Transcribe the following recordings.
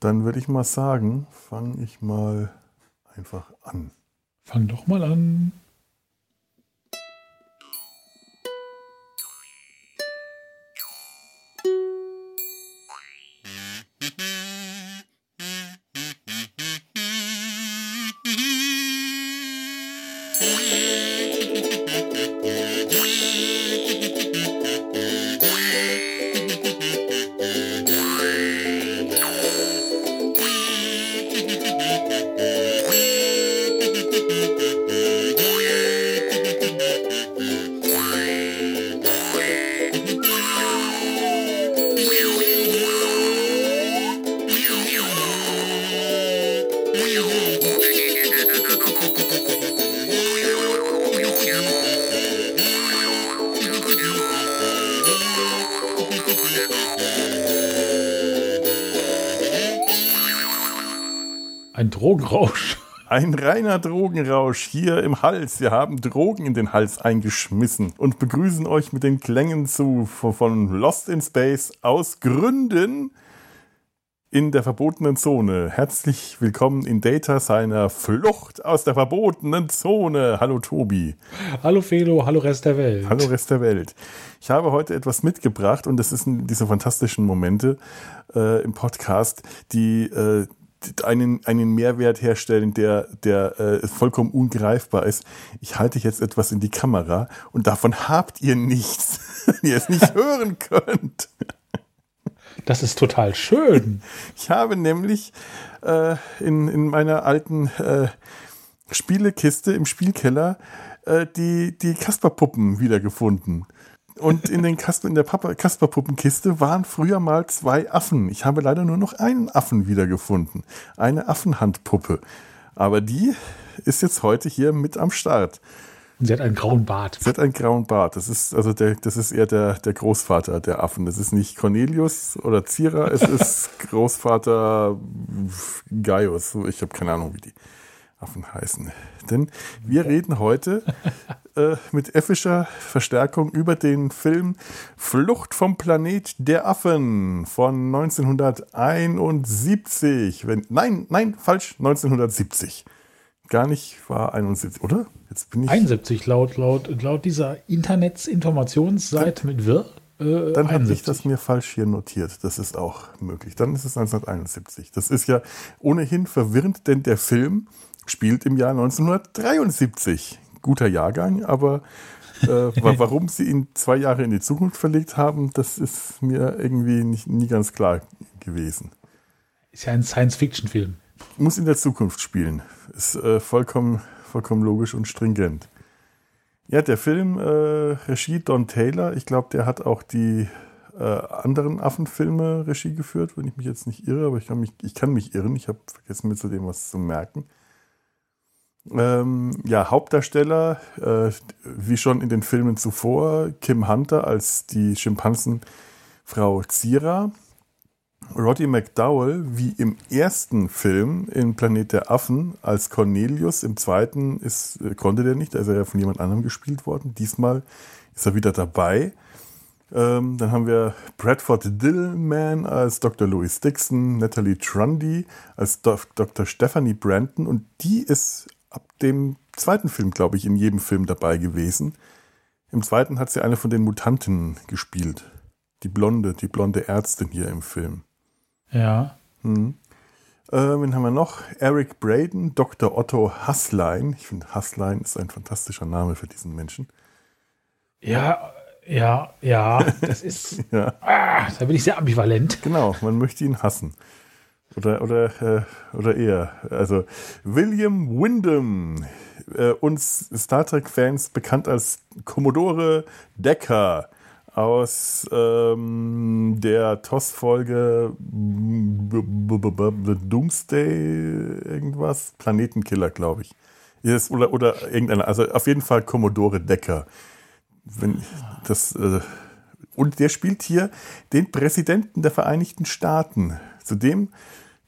Dann würde ich mal sagen, fange ich mal einfach an. Fang doch mal an. Ein reiner Drogenrausch hier im Hals. Wir haben Drogen in den Hals eingeschmissen und begrüßen euch mit den Klängen zu von Lost in Space aus Gründen in der verbotenen Zone. Herzlich willkommen in Data seiner Flucht aus der verbotenen Zone. Hallo Tobi. Hallo Felo, hallo Rest der Welt. Hallo Rest der Welt. Ich habe heute etwas mitgebracht und das sind diese fantastischen Momente äh, im Podcast, die äh, einen, einen Mehrwert herstellen, der, der äh, vollkommen ungreifbar ist. Ich halte jetzt etwas in die Kamera und davon habt ihr nichts, wenn ihr es nicht hören könnt. Das ist total schön. Ich habe nämlich äh, in, in meiner alten äh, Spielekiste im Spielkeller äh, die, die Kasperpuppen wiedergefunden. Und in, den Kasper, in der Kasperpuppenkiste waren früher mal zwei Affen. Ich habe leider nur noch einen Affen wiedergefunden. Eine Affenhandpuppe. Aber die ist jetzt heute hier mit am Start. Und sie hat einen grauen Bart. Sie hat einen grauen Bart. Das ist also der, das ist eher der, der Großvater der Affen. Das ist nicht Cornelius oder Zira, es ist Großvater Gaius. Ich habe keine Ahnung, wie die Affen heißen. Denn wir reden heute äh, mit effischer Verstärkung über den Film Flucht vom Planet der Affen von 1971. Wenn, nein, nein, falsch, 1970. Gar nicht war 71, oder? Jetzt bin ich 71 laut, laut, laut dieser Internetsinformationsseite mit Wirr. Äh, dann habe ich das mir falsch hier notiert. Das ist auch möglich. Dann ist es 1971. Das ist ja ohnehin verwirrend, denn der Film spielt im Jahr 1973. Guter Jahrgang, aber äh, warum sie ihn zwei Jahre in die Zukunft verlegt haben, das ist mir irgendwie nicht, nie ganz klar gewesen. Ist ja ein Science-Fiction-Film. Muss in der Zukunft spielen. Ist äh, vollkommen, vollkommen logisch und stringent. Ja, der Film, äh, Regie Don Taylor, ich glaube, der hat auch die äh, anderen Affenfilme Regie geführt, wenn ich mich jetzt nicht irre, aber ich kann mich, ich kann mich irren. Ich habe vergessen, mir zu dem was zu merken. Ähm, ja, Hauptdarsteller, äh, wie schon in den Filmen zuvor, Kim Hunter als die Schimpansenfrau Zira. Roddy McDowell, wie im ersten Film in Planet der Affen, als Cornelius. Im zweiten ist, äh, konnte der nicht, da ist er ja von jemand anderem gespielt worden. Diesmal ist er wieder dabei. Ähm, dann haben wir Bradford Dillman als Dr. Louis Dixon, Natalie Trundy als Do Dr. Stephanie Brandon und die ist ab dem zweiten Film, glaube ich, in jedem Film dabei gewesen. Im zweiten hat sie eine von den Mutanten gespielt. Die blonde, die blonde Ärztin hier im Film. Ja. Hm. Äh, wen haben wir noch? Eric Braden, Dr. Otto Hasslein. Ich finde, Hasslein ist ein fantastischer Name für diesen Menschen. Ja, ja, ja, das ist. ja. Ah, da bin ich sehr ambivalent. Genau, man möchte ihn hassen. Oder, oder, äh, oder eher. Also William Wyndham, äh, uns Star Trek-Fans bekannt als Commodore Decker aus ähm, der TOS-Folge Doomsday irgendwas, Planetenkiller, glaube ich. Ist, oder, oder irgendeiner, also auf jeden Fall Commodore Decker. Wenn das, äh, und der spielt hier den Präsidenten der Vereinigten Staaten. Zudem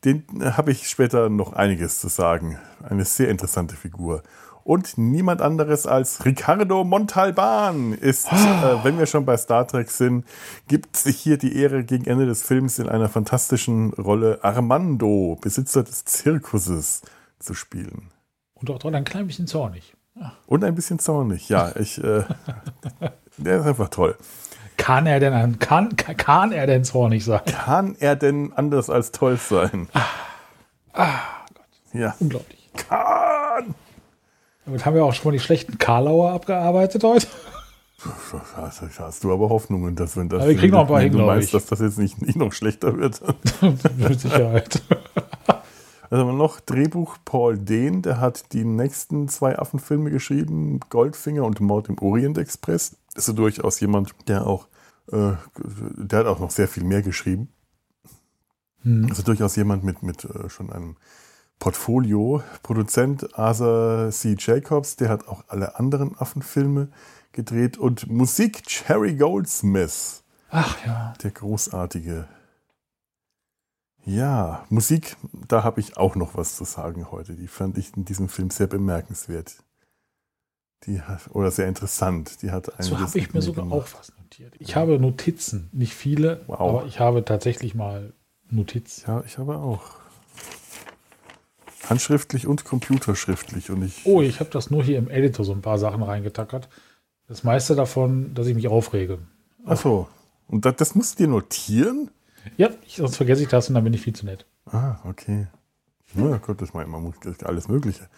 den äh, habe ich später noch einiges zu sagen. Eine sehr interessante Figur. Und niemand anderes als Ricardo Montalban ist, äh, wenn wir schon bei Star Trek sind, gibt sich hier die Ehre gegen Ende des Films in einer fantastischen Rolle Armando, Besitzer des Zirkuses, zu spielen. Und auch dran ein klein bisschen zornig. Und ein bisschen zornig, ja. Ich, äh, der ist einfach toll. Kann er denn kann, kann er denn zornig sein? Kann er denn anders als toll sein? Ah, ah Gott. Ja. Unglaublich. Kann! Damit haben wir auch schon mal die schlechten Karlauer abgearbeitet heute. Hast, du aber Hoffnungen, dass wenn das aber wir kriegen noch ein paar hin, du meinst, dass das jetzt nicht, nicht noch schlechter wird. Mit Sicherheit. Also noch Drehbuch Paul Dehn, der hat die nächsten zwei Affenfilme geschrieben, Goldfinger und Mord im Orient Express. Ist so durchaus jemand, der auch, äh, der hat auch noch sehr viel mehr geschrieben. Hm. Also durchaus jemand mit, mit äh, schon einem Portfolio. Produzent Arthur C. Jacobs, der hat auch alle anderen Affenfilme gedreht und Musik Cherry Goldsmith. Ach ja. Der großartige. Ja, Musik, da habe ich auch noch was zu sagen heute. Die fand ich in diesem Film sehr bemerkenswert. Die hat, oder sehr interessant. Die hat so habe ich mir sogar gemacht. auch was notiert. Ich habe Notizen, nicht viele, wow. aber ich habe tatsächlich mal Notizen. Ja, ich habe auch. Handschriftlich und computerschriftlich. Und ich, oh, ich habe das nur hier im Editor so ein paar Sachen reingetackert. Das meiste davon, dass ich mich aufrege. Ach so. Und das, das musst du dir notieren? Ja, ich, sonst vergesse ich das und dann bin ich viel zu nett. Ah, okay. Ja, Gott, das meint man alles Mögliche.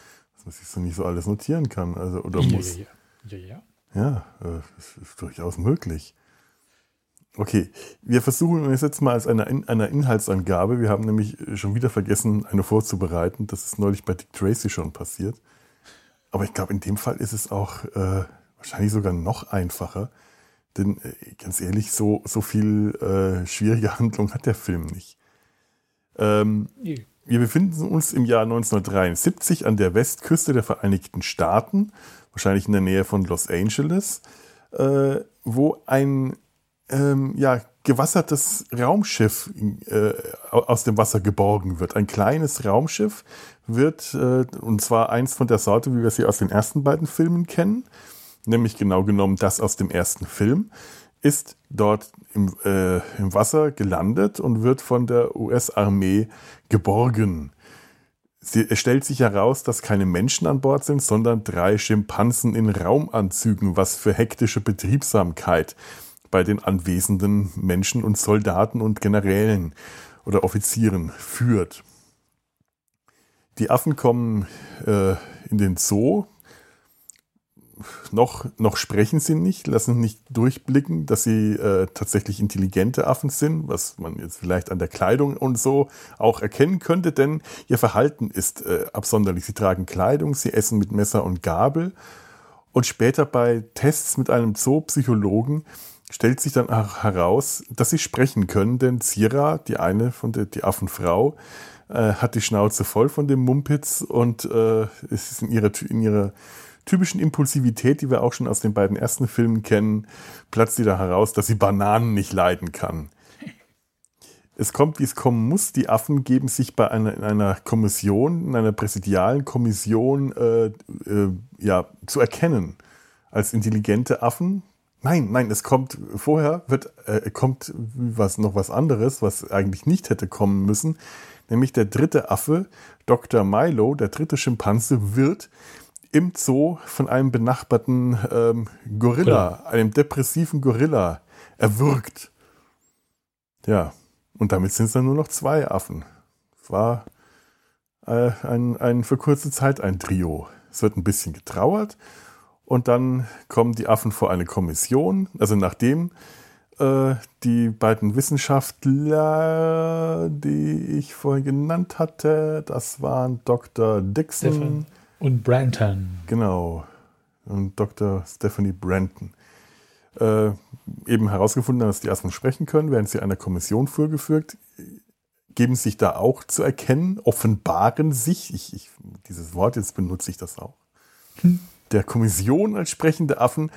Dass sich so nicht so alles notieren kann. Also, oder ja, muss. Ja, ja. ja, ja. ja das ist durchaus möglich. Okay, wir versuchen es jetzt mal als eine, eine Inhaltsangabe. Wir haben nämlich schon wieder vergessen, eine vorzubereiten. Das ist neulich bei Dick Tracy schon passiert. Aber ich glaube, in dem Fall ist es auch äh, wahrscheinlich sogar noch einfacher. Denn äh, ganz ehrlich, so, so viel äh, schwierige Handlung hat der Film nicht. Ähm, wir befinden uns im Jahr 1973 an der Westküste der Vereinigten Staaten, wahrscheinlich in der Nähe von Los Angeles, äh, wo ein ähm, ja, gewassertes Raumschiff äh, aus dem Wasser geborgen wird. Ein kleines Raumschiff wird, äh, und zwar eins von der Sorte, wie wir sie aus den ersten beiden Filmen kennen, nämlich genau genommen das aus dem ersten Film, ist dort im, äh, im Wasser gelandet und wird von der US-Armee geborgen. Sie, es stellt sich heraus, dass keine Menschen an Bord sind, sondern drei Schimpansen in Raumanzügen, was für hektische Betriebsamkeit bei den anwesenden Menschen und Soldaten und Generälen oder Offizieren führt. Die Affen kommen äh, in den Zoo. Noch, noch sprechen sie nicht, lassen nicht durchblicken, dass sie äh, tatsächlich intelligente Affen sind, was man jetzt vielleicht an der Kleidung und so auch erkennen könnte, denn ihr Verhalten ist äh, absonderlich. Sie tragen Kleidung, sie essen mit Messer und Gabel. Und später bei Tests mit einem Zoopsychologen stellt sich dann auch heraus, dass sie sprechen können, denn Zira, die eine von der die Affenfrau, äh, hat die Schnauze voll von dem Mumpitz und äh, ist in ihrer, in ihrer typischen Impulsivität, die wir auch schon aus den beiden ersten Filmen kennen, platzt sie da heraus, dass sie Bananen nicht leiden kann. Es kommt, wie es kommen muss. Die Affen geben sich bei einer, in einer Kommission, in einer präsidialen Kommission, äh, äh, ja, zu erkennen als intelligente Affen, Nein, nein, es kommt vorher wird äh, kommt was noch was anderes, was eigentlich nicht hätte kommen müssen, nämlich der dritte Affe, Dr. Milo, der dritte Schimpanse wird im Zoo von einem benachbarten ähm, Gorilla, ja. einem depressiven Gorilla erwürgt. Ja, und damit sind es dann nur noch zwei Affen. Es war äh, ein, ein für kurze Zeit ein Trio. Es wird ein bisschen getrauert und dann kommen die Affen vor eine Kommission. Also nachdem äh, die beiden Wissenschaftler, die ich vorhin genannt hatte, das waren Dr. Dixon Stephen und Branton. Genau. Und Dr. Stephanie Branton. Äh, eben herausgefunden haben, dass die Affen sprechen können, werden sie einer Kommission vorgeführt, geben sich da auch zu erkennen, offenbaren sich, ich, ich, dieses Wort, jetzt benutze ich das auch, hm der Kommission als sprechende Affen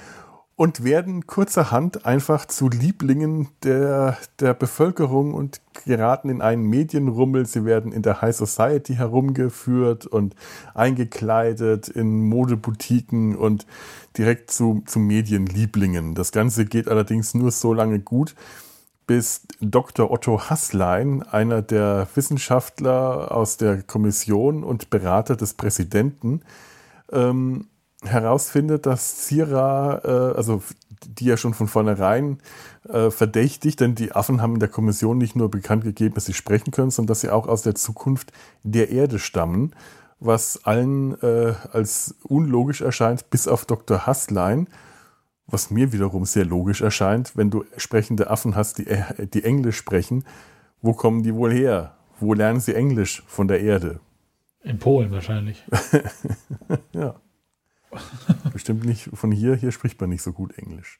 und werden kurzerhand einfach zu Lieblingen der, der Bevölkerung und geraten in einen Medienrummel. Sie werden in der High Society herumgeführt und eingekleidet in Modeboutiquen und direkt zu, zu Medienlieblingen. Das Ganze geht allerdings nur so lange gut, bis Dr. Otto Hasslein, einer der Wissenschaftler aus der Kommission und Berater des Präsidenten, ähm, herausfindet, dass Zira, äh, also die ja schon von vornherein äh, verdächtigt, denn die Affen haben in der Kommission nicht nur bekannt gegeben, dass sie sprechen können, sondern dass sie auch aus der Zukunft der Erde stammen, was allen äh, als unlogisch erscheint, bis auf Dr. Hasslein, was mir wiederum sehr logisch erscheint, wenn du sprechende Affen hast, die, äh, die Englisch sprechen, wo kommen die wohl her? Wo lernen sie Englisch von der Erde? In Polen wahrscheinlich. ja. Bestimmt nicht von hier, hier spricht man nicht so gut Englisch.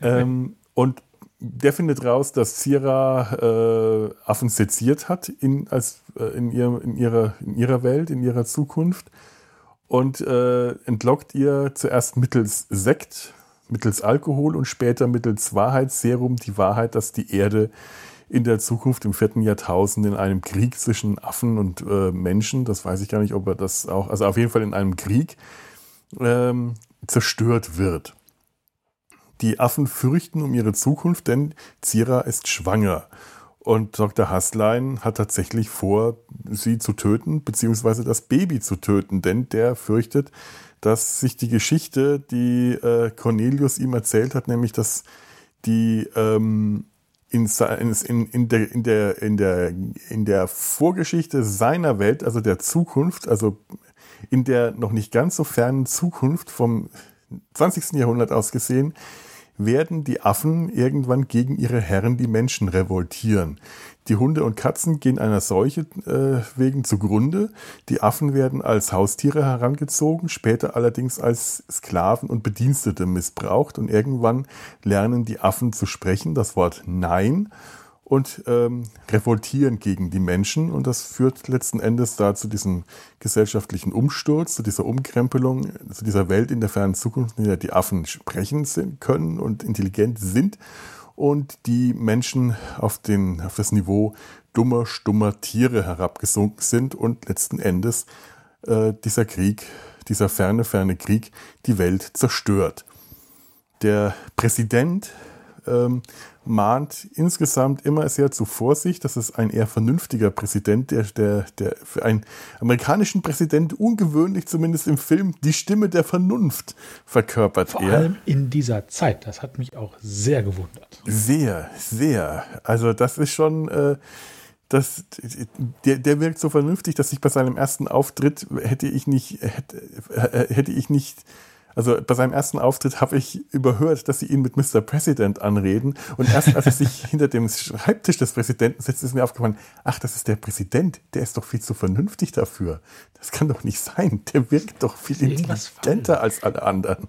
Ähm, und der findet raus, dass Zira äh, Affen seziert hat in, als, äh, in, ihr, in, ihrer, in ihrer Welt, in ihrer Zukunft und äh, entlockt ihr zuerst mittels Sekt, mittels Alkohol und später mittels Wahrheitsserum die Wahrheit, dass die Erde in der Zukunft im vierten Jahrtausend in einem Krieg zwischen Affen und äh, Menschen, das weiß ich gar nicht, ob er das auch, also auf jeden Fall in einem Krieg ähm, zerstört wird. Die Affen fürchten um ihre Zukunft, denn Zira ist schwanger. Und Dr. Hasslein hat tatsächlich vor, sie zu töten, beziehungsweise das Baby zu töten, denn der fürchtet, dass sich die Geschichte, die äh, Cornelius ihm erzählt hat, nämlich dass die ähm, in, in, in, der, in, der, in, der, in der Vorgeschichte seiner Welt, also der Zukunft, also in der noch nicht ganz so fernen Zukunft vom 20. Jahrhundert aus gesehen, werden die Affen irgendwann gegen ihre Herren, die Menschen, revoltieren. Die Hunde und Katzen gehen einer Seuche äh, wegen zugrunde. Die Affen werden als Haustiere herangezogen, später allerdings als Sklaven und Bedienstete missbraucht und irgendwann lernen die Affen zu sprechen, das Wort Nein und ähm, revoltieren gegen die Menschen. Und das führt letzten Endes da zu diesem gesellschaftlichen Umsturz, zu dieser Umkrempelung, zu dieser Welt in der fernen Zukunft, in der die Affen sprechen sind, können und intelligent sind und die Menschen auf, den, auf das Niveau dummer, stummer Tiere herabgesunken sind und letzten Endes äh, dieser Krieg, dieser ferne, ferne Krieg die Welt zerstört. Der Präsident ähm, mahnt insgesamt immer sehr zu Vorsicht. Das ist ein eher vernünftiger Präsident, der, der, der für einen amerikanischen Präsident ungewöhnlich zumindest im Film die Stimme der Vernunft verkörpert. Vor er. allem in dieser Zeit. Das hat mich auch sehr gewundert. Sehr, sehr. Also das ist schon. Äh, das, der, der wirkt so vernünftig, dass ich bei seinem ersten Auftritt hätte ich nicht, hätte, äh, hätte ich nicht also bei seinem ersten Auftritt habe ich überhört, dass sie ihn mit Mr. President anreden. Und erst als er sich hinter dem Schreibtisch des Präsidenten setzt, ist mir aufgefallen, ach, das ist der Präsident. Der ist doch viel zu vernünftig dafür. Das kann doch nicht sein. Der wirkt doch viel intelligenter als alle anderen.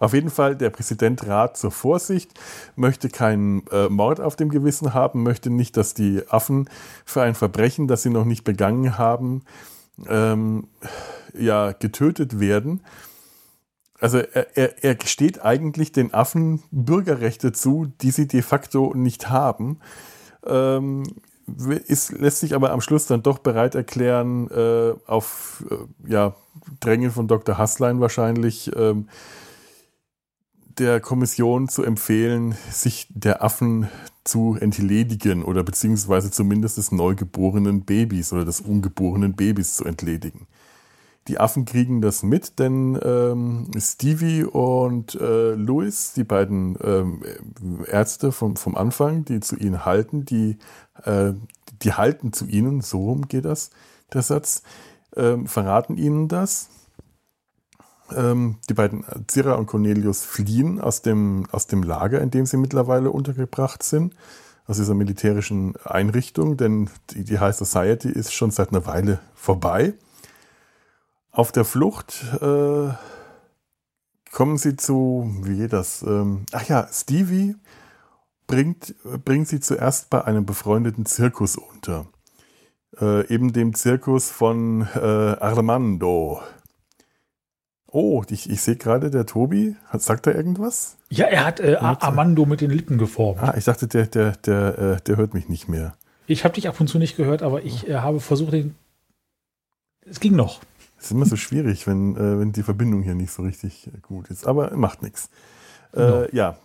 Auf jeden Fall, der Präsident rat zur Vorsicht, möchte keinen äh, Mord auf dem Gewissen haben, möchte nicht, dass die Affen für ein Verbrechen, das sie noch nicht begangen haben, ähm, ja, getötet werden also er, er, er gesteht eigentlich den Affen Bürgerrechte zu, die sie de facto nicht haben. Ähm, ist, lässt sich aber am Schluss dann doch bereit erklären, äh, auf äh, ja, Drängen von Dr. Hasslein wahrscheinlich, ähm, der Kommission zu empfehlen, sich der Affen zu entledigen oder beziehungsweise zumindest des neugeborenen Babys oder des ungeborenen Babys zu entledigen. Die Affen kriegen das mit, denn ähm, Stevie und äh, Louis, die beiden ähm, Ärzte vom, vom Anfang, die zu ihnen halten, die, äh, die halten zu ihnen, so rum geht das, der Satz, ähm, verraten ihnen das. Ähm, die beiden Zira und Cornelius fliehen aus dem, aus dem Lager, in dem sie mittlerweile untergebracht sind, aus dieser militärischen Einrichtung, denn die, die High Society ist schon seit einer Weile vorbei. Auf der Flucht äh, kommen sie zu, wie geht das? Ähm, ach ja, Stevie bringt, bringt sie zuerst bei einem befreundeten Zirkus unter. Äh, eben dem Zirkus von äh, Armando. Oh, ich, ich sehe gerade, der Tobi, hat, sagt er irgendwas? Ja, er hat äh, Armando mit den Lippen geformt. Ah, ich dachte, der, der, der, äh, der hört mich nicht mehr. Ich habe dich ab und zu nicht gehört, aber ich äh, habe versucht, den. Es ging noch. Ist immer so schwierig, wenn, äh, wenn die Verbindung hier nicht so richtig gut ist. Aber macht nichts. Äh, genau. Ja,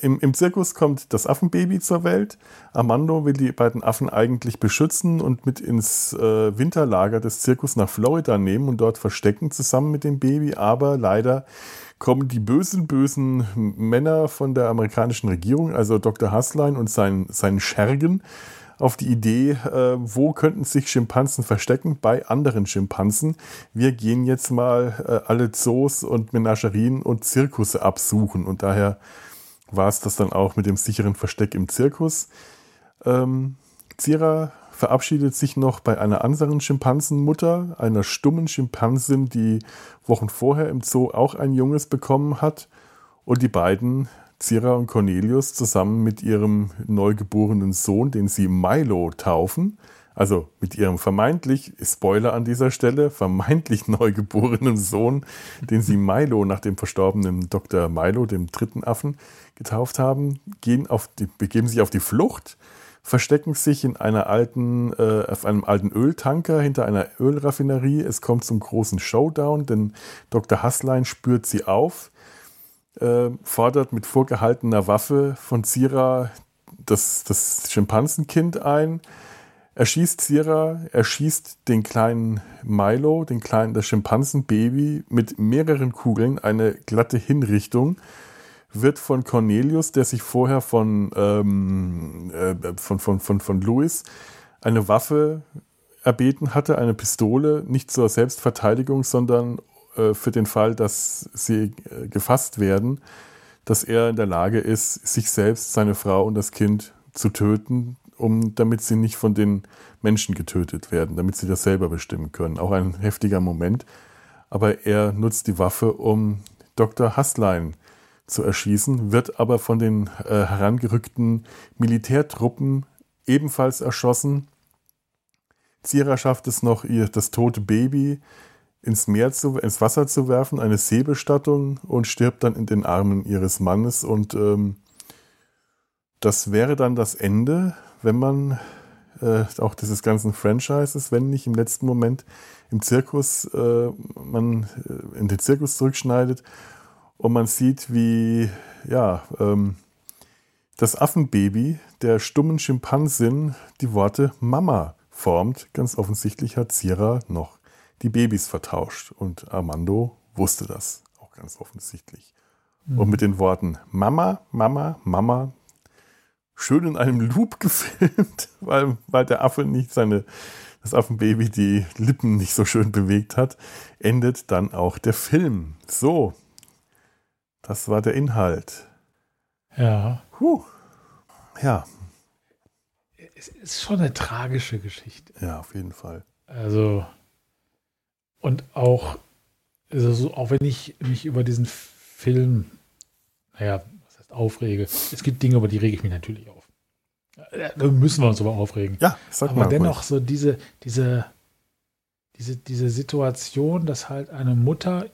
im, im Zirkus kommt das Affenbaby zur Welt. Armando will die beiden Affen eigentlich beschützen und mit ins äh, Winterlager des Zirkus nach Florida nehmen und dort verstecken zusammen mit dem Baby. Aber leider kommen die bösen, bösen Männer von der amerikanischen Regierung, also Dr. Haslein und sein, sein Schergen, auf die Idee, äh, wo könnten sich Schimpansen verstecken? Bei anderen Schimpansen. Wir gehen jetzt mal äh, alle Zoos und Menagerien und Zirkusse absuchen und daher war es das dann auch mit dem sicheren Versteck im Zirkus. Ähm, Zira verabschiedet sich noch bei einer anderen Schimpansenmutter, einer stummen Schimpansin, die Wochen vorher im Zoo auch ein Junges bekommen hat. Und die beiden, Zira und Cornelius, zusammen mit ihrem neugeborenen Sohn, den sie Milo taufen, also mit ihrem vermeintlich, Spoiler an dieser Stelle, vermeintlich neugeborenen Sohn, den sie Milo nach dem verstorbenen Dr. Milo, dem dritten Affen, getauft haben, gehen auf die, begeben sich auf die Flucht, verstecken sich in einer alten, äh, auf einem alten Öltanker hinter einer Ölraffinerie. Es kommt zum großen Showdown, denn Dr. Hasslein spürt sie auf, äh, fordert mit vorgehaltener Waffe von Zira das, das Schimpansenkind ein erschießt Sierra, erschießt den kleinen Milo, den kleinen, das Schimpansenbaby mit mehreren Kugeln, eine glatte Hinrichtung, wird von Cornelius, der sich vorher von, ähm, äh, von, von, von, von Louis eine Waffe erbeten hatte, eine Pistole, nicht zur Selbstverteidigung, sondern für den Fall, dass sie äh, gefasst werden, dass er in der Lage ist, sich selbst, seine Frau und das Kind zu töten, um, damit sie nicht von den Menschen getötet werden, damit sie das selber bestimmen können. Auch ein heftiger Moment. Aber er nutzt die Waffe, um Dr. Hasslein zu erschießen, wird aber von den äh, herangerückten Militärtruppen ebenfalls erschossen. Zira schafft es noch, ihr das tote Baby ins Meer zu, ins Wasser zu werfen, eine Seebestattung und stirbt dann in den Armen ihres Mannes. Und ähm, das wäre dann das Ende wenn man äh, auch dieses ganzen Franchises, wenn nicht im letzten Moment im Zirkus, äh, man äh, in den Zirkus zurückschneidet und man sieht, wie ja, ähm, das Affenbaby der stummen Schimpansin die Worte Mama formt. Ganz offensichtlich hat Zira noch die Babys vertauscht und Armando wusste das auch ganz offensichtlich. Mhm. Und mit den Worten Mama, Mama, Mama schön in einem Loop gefilmt, weil, weil der Affe nicht seine, das Affenbaby die Lippen nicht so schön bewegt hat, endet dann auch der Film. So, das war der Inhalt. Ja. Puh. Ja. Es ist schon eine tragische Geschichte. Ja, auf jeden Fall. Also, und auch, also auch wenn ich mich über diesen Film, naja, aufrege. Es gibt Dinge, über die rege ich mich natürlich auf. Da müssen wir uns aber aufregen. Ja, sag aber dennoch ruhig. so diese, diese, diese, diese Situation, dass halt eine Mutter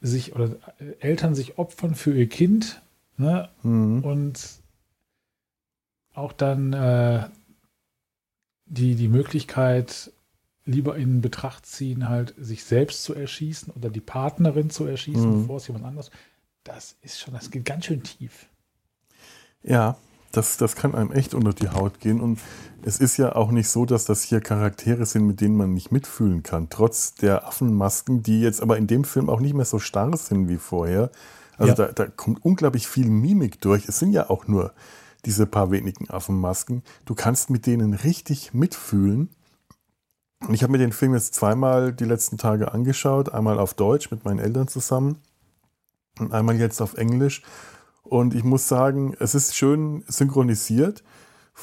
sich oder Eltern sich opfern für ihr Kind ne? Mhm. und auch dann äh, die, die Möglichkeit lieber in Betracht ziehen, halt sich selbst zu erschießen oder die Partnerin zu erschießen, mhm. bevor es jemand anders das ist schon, das geht ganz schön tief. Ja, das, das kann einem echt unter die Haut gehen. Und es ist ja auch nicht so, dass das hier Charaktere sind, mit denen man nicht mitfühlen kann. Trotz der Affenmasken, die jetzt aber in dem Film auch nicht mehr so starr sind wie vorher. Also ja. da, da kommt unglaublich viel Mimik durch. Es sind ja auch nur diese paar wenigen Affenmasken. Du kannst mit denen richtig mitfühlen. Ich habe mir den Film jetzt zweimal die letzten Tage angeschaut. Einmal auf Deutsch mit meinen Eltern zusammen und einmal jetzt auf Englisch. Und ich muss sagen, es ist schön synchronisiert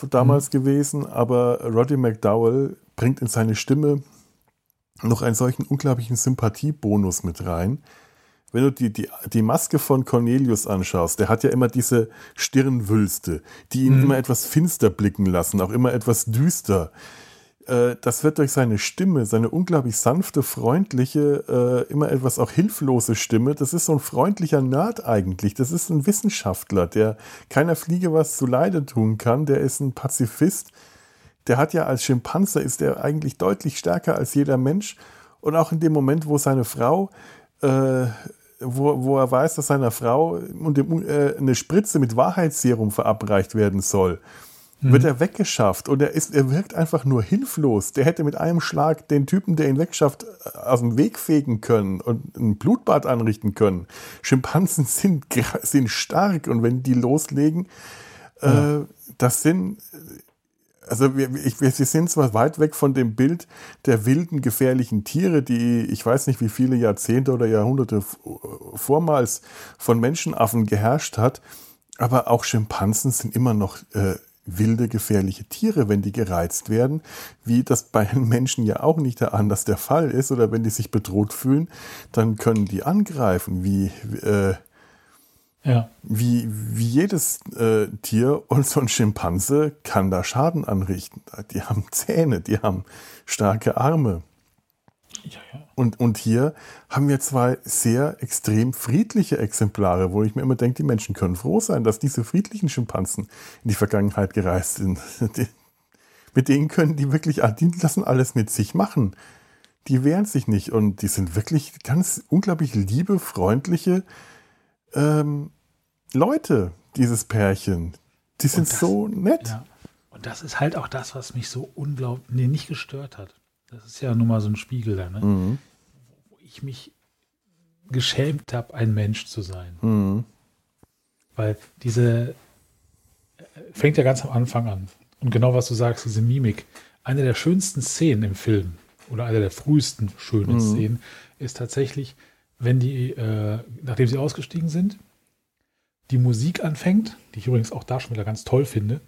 damals mhm. gewesen, aber Roddy McDowell bringt in seine Stimme noch einen solchen unglaublichen Sympathiebonus mit rein. Wenn du die, die, die Maske von Cornelius anschaust, der hat ja immer diese Stirnwülste, die ihn mhm. immer etwas finster blicken lassen, auch immer etwas düster. Äh, das wird durch seine Stimme, seine unglaublich sanfte, freundliche, äh, immer etwas auch hilflose Stimme, das ist so ein freundlicher Nerd eigentlich. Das ist ein Wissenschaftler, der keiner Fliege was zu Leide tun kann. Der ist ein Pazifist. Der hat ja als Schimpanse ist er eigentlich deutlich stärker als jeder Mensch. Und auch in dem Moment, wo seine Frau äh, wo, wo er weiß, dass seiner Frau äh, eine Spritze mit Wahrheitsserum verabreicht werden soll. Wird er weggeschafft und er, ist, er wirkt einfach nur hilflos. Der hätte mit einem Schlag den Typen, der ihn wegschafft, äh, aus dem Weg fegen können und ein Blutbad anrichten können. Schimpansen sind, sind stark und wenn die loslegen, ja. äh, das sind also wir, ich, wir sind zwar weit weg von dem Bild der wilden, gefährlichen Tiere, die ich weiß nicht wie viele Jahrzehnte oder Jahrhunderte vormals von Menschenaffen geherrscht hat, aber auch Schimpansen sind immer noch äh, wilde, gefährliche Tiere, wenn die gereizt werden, wie das bei Menschen ja auch nicht anders der Fall ist, oder wenn die sich bedroht fühlen, dann können die angreifen, wie äh, ja. Wie, wie jedes äh, Tier und so ein Schimpanse kann da Schaden anrichten. Die haben Zähne, die haben starke Arme. Ja, ja. Und, und hier haben wir zwei sehr extrem friedliche Exemplare, wo ich mir immer denke, die Menschen können froh sein, dass diese friedlichen Schimpansen in die Vergangenheit gereist sind. Die, mit denen können die wirklich, die lassen alles mit sich machen. Die wehren sich nicht und die sind wirklich ganz unglaublich liebe, freundliche, ähm, Leute, dieses Pärchen. Die sind das, so nett. Ja. Und das ist halt auch das, was mich so unglaublich, nee, nicht gestört hat. Das ist ja nun mal so ein Spiegel da, ne? Mhm. Wo ich mich geschämt habe, ein Mensch zu sein. Mhm. Weil diese äh, fängt ja ganz am Anfang an. Und genau was du sagst, diese Mimik. Eine der schönsten Szenen im Film oder eine der frühesten schönen mhm. Szenen ist tatsächlich, wenn die, äh, nachdem sie ausgestiegen sind, die Musik anfängt, die ich übrigens auch da schon wieder ganz toll finde,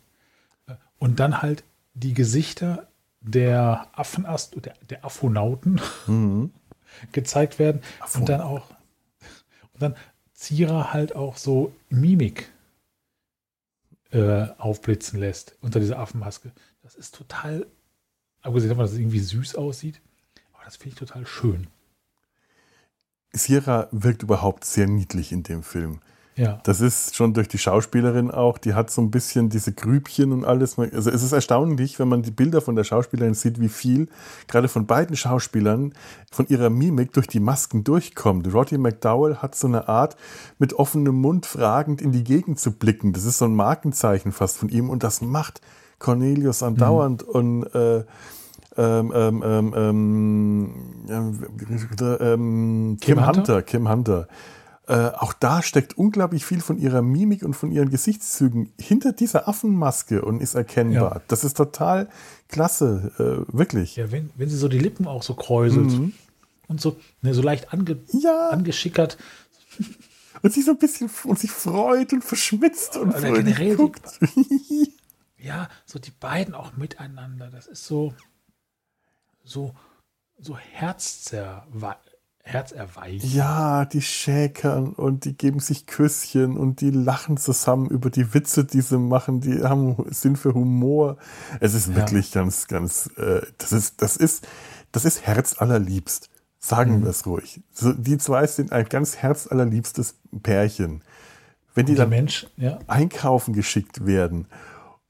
äh, und dann halt die Gesichter der Affenast, der, der Aphonauten mhm. gezeigt werden Affon. und dann auch und dann Zierer halt auch so Mimik äh, aufblitzen lässt unter dieser Affenmaske. Das ist total, abgesehen davon, dass es irgendwie süß aussieht, aber das finde ich total schön. Sierra wirkt überhaupt sehr niedlich in dem Film. Ja. Das ist schon durch die Schauspielerin auch, die hat so ein bisschen diese Grübchen und alles. Also es ist erstaunlich, wenn man die Bilder von der Schauspielerin sieht, wie viel gerade von beiden Schauspielern von ihrer Mimik durch die Masken durchkommt. Roddy McDowell hat so eine Art, mit offenem Mund fragend in die Gegend zu blicken. Das ist so ein Markenzeichen fast von ihm und das macht Cornelius andauernd mhm. und äh, ähm, ähm, ähm, ähm, ähm Kim, Kim Hunter? Hunter, Kim Hunter äh, auch da steckt unglaublich viel von ihrer Mimik und von ihren Gesichtszügen hinter dieser Affenmaske und ist erkennbar. Ja. Das ist total klasse, äh, wirklich. Ja, wenn, wenn sie so die Lippen auch so kräuselt mhm. und so, ne, so leicht ange, ja. angeschickert. Und sich so ein bisschen und sich freut und verschmitzt und Oder generell guckt. Die, ja, so die beiden auch miteinander. Das ist so, so, so herzzerweichend herzerweichend. Ja, die schäkern und die geben sich Küsschen und die lachen zusammen über die Witze, die sie machen. Die haben Sinn für Humor. Es ist ja. wirklich ganz, ganz, äh, das ist, das ist, das ist herzallerliebst. Sagen mhm. wir es ruhig. So, die zwei sind ein ganz herzallerliebstes Pärchen. Wenn die, die dann Mensch, ja. einkaufen geschickt werden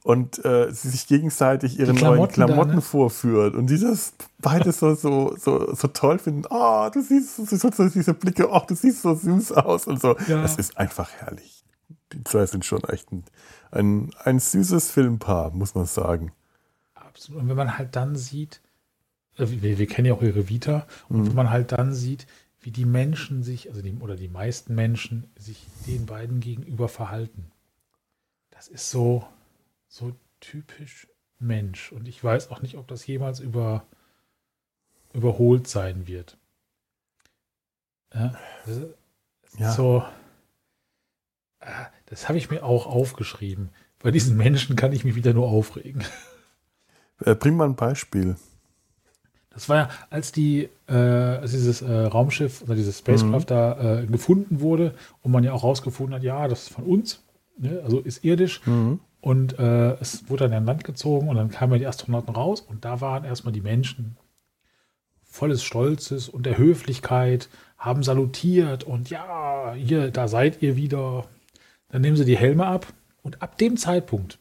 und äh, sie sich gegenseitig ihre Klamotten neuen Klamotten da, ne? vorführen und die das beide so, so, so, so toll finden. Oh, du siehst so, so, diese Blicke, oh, du siehst so süß aus und so. Ja. Das ist einfach herrlich. Die zwei sind schon echt ein, ein, ein süßes Filmpaar, muss man sagen. Absolut. Und wenn man halt dann sieht, äh, wir, wir kennen ja auch ihre Vita, und mhm. wenn man halt dann sieht, wie die Menschen sich, also die, oder die meisten Menschen sich den beiden gegenüber verhalten. Das ist so, so typisch Mensch. Und ich weiß auch nicht, ob das jemals über, überholt sein wird. Ja, ja. So, äh, das habe ich mir auch aufgeschrieben. Bei diesen Menschen kann ich mich wieder nur aufregen. Äh, bring mal ein Beispiel. Das war ja, als die, äh, als dieses äh, Raumschiff oder dieses Spacecraft mhm. da äh, gefunden wurde und man ja auch rausgefunden hat, ja, das ist von uns, ne? also ist irdisch. Mhm. Und äh, es wurde dann in Land gezogen und dann kamen ja die Astronauten raus und da waren erstmal die Menschen volles Stolzes und der Höflichkeit, haben salutiert und ja, hier, da seid ihr wieder. Dann nehmen sie die Helme ab und ab dem Zeitpunkt,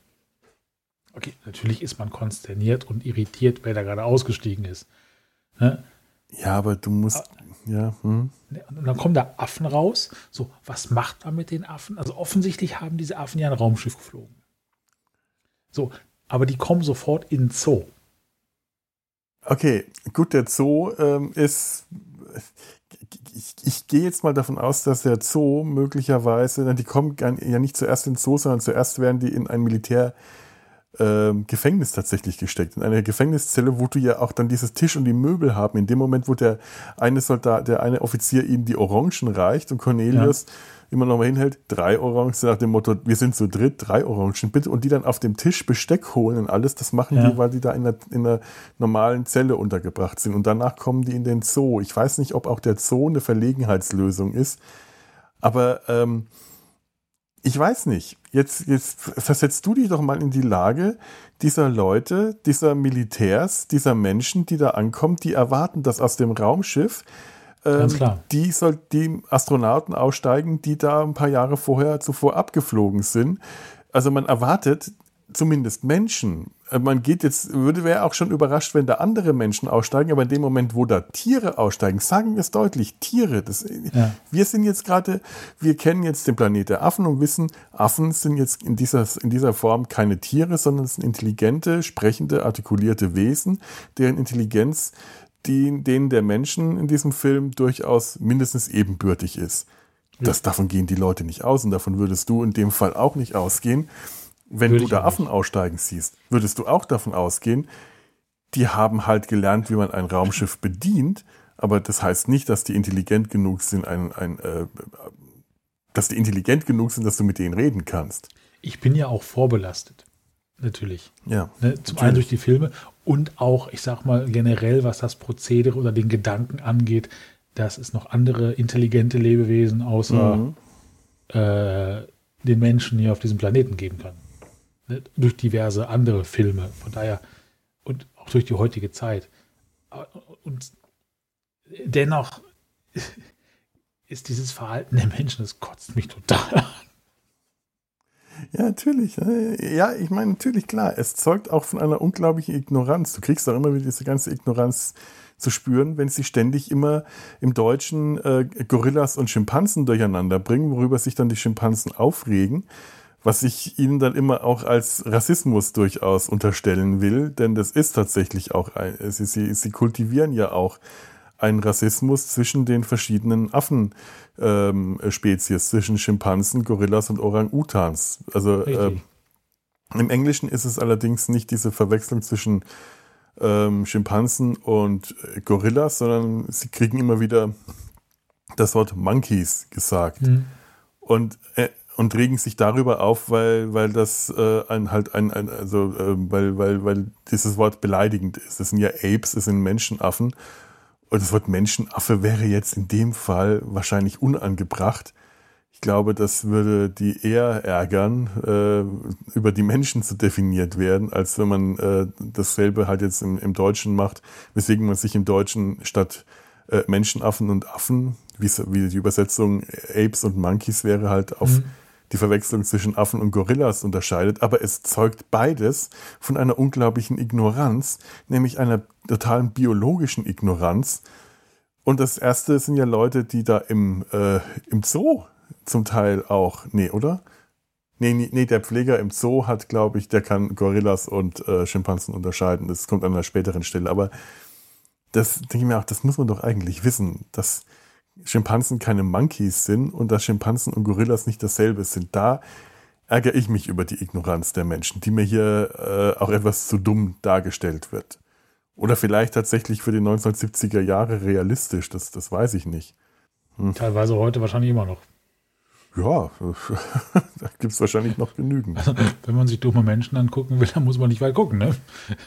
okay, natürlich ist man konsterniert und irritiert, wer da gerade ausgestiegen ist. Ne? Ja, aber du musst, aber, ja. Hm. Und dann kommen da Affen raus. So, was macht man mit den Affen? Also offensichtlich haben diese Affen ja ein Raumschiff geflogen. So, aber die kommen sofort in den Zoo. Okay, gut, der Zoo ähm, ist. Ich, ich gehe jetzt mal davon aus, dass der Zoo möglicherweise, die kommen ja nicht zuerst in den Zoo, sondern zuerst werden die in ein Militär ähm, Gefängnis tatsächlich gesteckt. In einer Gefängniszelle, wo du ja auch dann dieses Tisch und die Möbel haben. In dem Moment, wo der eine Soldat, der eine Offizier ihnen die Orangen reicht und Cornelius ja. immer noch mal hinhält, drei Orangen nach dem Motto, wir sind zu dritt, drei Orangen bitte, und die dann auf dem Tisch Besteck holen und alles, das machen ja. die, weil die da in einer, in einer normalen Zelle untergebracht sind. Und danach kommen die in den Zoo. Ich weiß nicht, ob auch der Zoo eine Verlegenheitslösung ist, aber ähm, ich weiß nicht. Jetzt, jetzt versetzt du dich doch mal in die Lage dieser Leute, dieser Militärs, dieser Menschen, die da ankommen, die erwarten, dass aus dem Raumschiff ähm, die, soll, die Astronauten aussteigen, die da ein paar Jahre vorher zuvor abgeflogen sind. Also man erwartet, zumindest Menschen. Äh, man geht jetzt, würde wäre auch schon überrascht, wenn da andere Menschen aussteigen, aber in dem Moment, wo da Tiere aussteigen, sagen wir es deutlich, Tiere. Das, ja. Wir sind jetzt gerade, wir kennen jetzt den Planet der Affen und wissen, Affen sind jetzt in dieser, in dieser Form keine Tiere, sondern es sind intelligente, sprechende, artikulierte Wesen, deren Intelligenz die, denen der Menschen in diesem Film durchaus mindestens ebenbürtig ist. Ja. Das, davon gehen die Leute nicht aus und davon würdest du in dem Fall auch nicht ausgehen. Wenn Würde du da Affen aussteigen siehst, würdest du auch davon ausgehen, die haben halt gelernt, wie man ein Raumschiff bedient, aber das heißt nicht, dass die intelligent genug sind, ein, ein, äh, dass die intelligent genug sind, dass du mit denen reden kannst. Ich bin ja auch vorbelastet. Natürlich. Ja. Ne, zum natürlich. einen durch die Filme und auch, ich sag mal, generell, was das Prozedere oder den Gedanken angeht, dass es noch andere intelligente Lebewesen außer mhm. äh, den Menschen hier auf diesem Planeten geben kann ne, durch diverse andere Filme. Von daher und auch durch die heutige Zeit. Und dennoch ist dieses Verhalten der Menschen, das kotzt mich total an. Ja, natürlich. Ja, ich meine, natürlich, klar. Es zeugt auch von einer unglaublichen Ignoranz. Du kriegst auch immer wieder diese ganze Ignoranz zu spüren, wenn sie ständig immer im Deutschen äh, Gorillas und Schimpansen durcheinander bringen, worüber sich dann die Schimpansen aufregen was ich ihnen dann immer auch als Rassismus durchaus unterstellen will, denn das ist tatsächlich auch, ein, sie, sie, sie kultivieren ja auch einen Rassismus zwischen den verschiedenen Affenspezies, ähm, zwischen Schimpansen, Gorillas und Orang-Utans. Also äh, im Englischen ist es allerdings nicht diese Verwechslung zwischen ähm, Schimpansen und Gorillas, sondern sie kriegen immer wieder das Wort Monkeys gesagt. Mhm. Und äh, und regen sich darüber auf, weil, weil das äh, ein, halt ein, ein also äh, weil, weil, weil dieses Wort beleidigend ist. Das sind ja Apes, das sind Menschenaffen. Und das Wort Menschenaffe wäre jetzt in dem Fall wahrscheinlich unangebracht. Ich glaube, das würde die eher ärgern, äh, über die Menschen zu definiert werden, als wenn man äh, dasselbe halt jetzt im, im Deutschen macht, weswegen man sich im Deutschen statt äh, Menschenaffen und Affen, wie, wie die Übersetzung Apes und Monkeys wäre, halt auf mhm die Verwechslung zwischen Affen und Gorillas unterscheidet, aber es zeugt beides von einer unglaublichen Ignoranz, nämlich einer totalen biologischen Ignoranz. Und das erste sind ja Leute, die da im, äh, im Zoo zum Teil auch, nee, oder? Nee, nee, nee, der Pfleger im Zoo hat, glaube ich, der kann Gorillas und äh, Schimpansen unterscheiden. Das kommt an einer späteren Stelle. Aber das denke ich mir auch, das muss man doch eigentlich wissen, dass Schimpansen keine Monkeys sind und dass Schimpansen und Gorillas nicht dasselbe sind. Da ärgere ich mich über die Ignoranz der Menschen, die mir hier äh, auch etwas zu dumm dargestellt wird. Oder vielleicht tatsächlich für die 1970er Jahre realistisch, das, das weiß ich nicht. Hm. Teilweise heute wahrscheinlich immer noch. Ja, da gibt es wahrscheinlich noch genügend. Also, wenn man sich dumme Menschen angucken will, dann muss man nicht weit gucken, ne?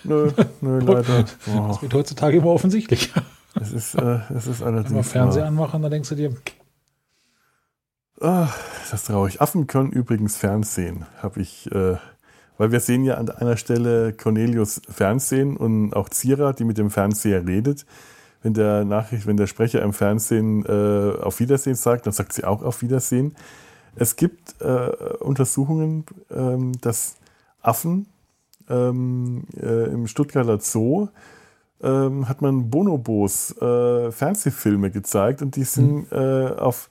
Nö, nö, leider. Oh. Das wird heutzutage immer offensichtlich. Es ist, äh, es ist allerdings. Wenn wir Fernseher anmachen, dann denkst du dir. Oh, das ist traurig. Affen können übrigens Fernsehen, habe ich äh, Weil wir sehen ja an einer Stelle Cornelius Fernsehen und auch Zira, die mit dem Fernseher redet. Wenn der Nachricht, wenn der Sprecher im Fernsehen äh, auf Wiedersehen sagt, dann sagt sie auch auf Wiedersehen. Es gibt äh, Untersuchungen, ähm, dass Affen ähm, äh, im Stuttgarter Zoo ähm, hat man Bonobos äh, Fernsehfilme gezeigt und die sind mhm. äh, auf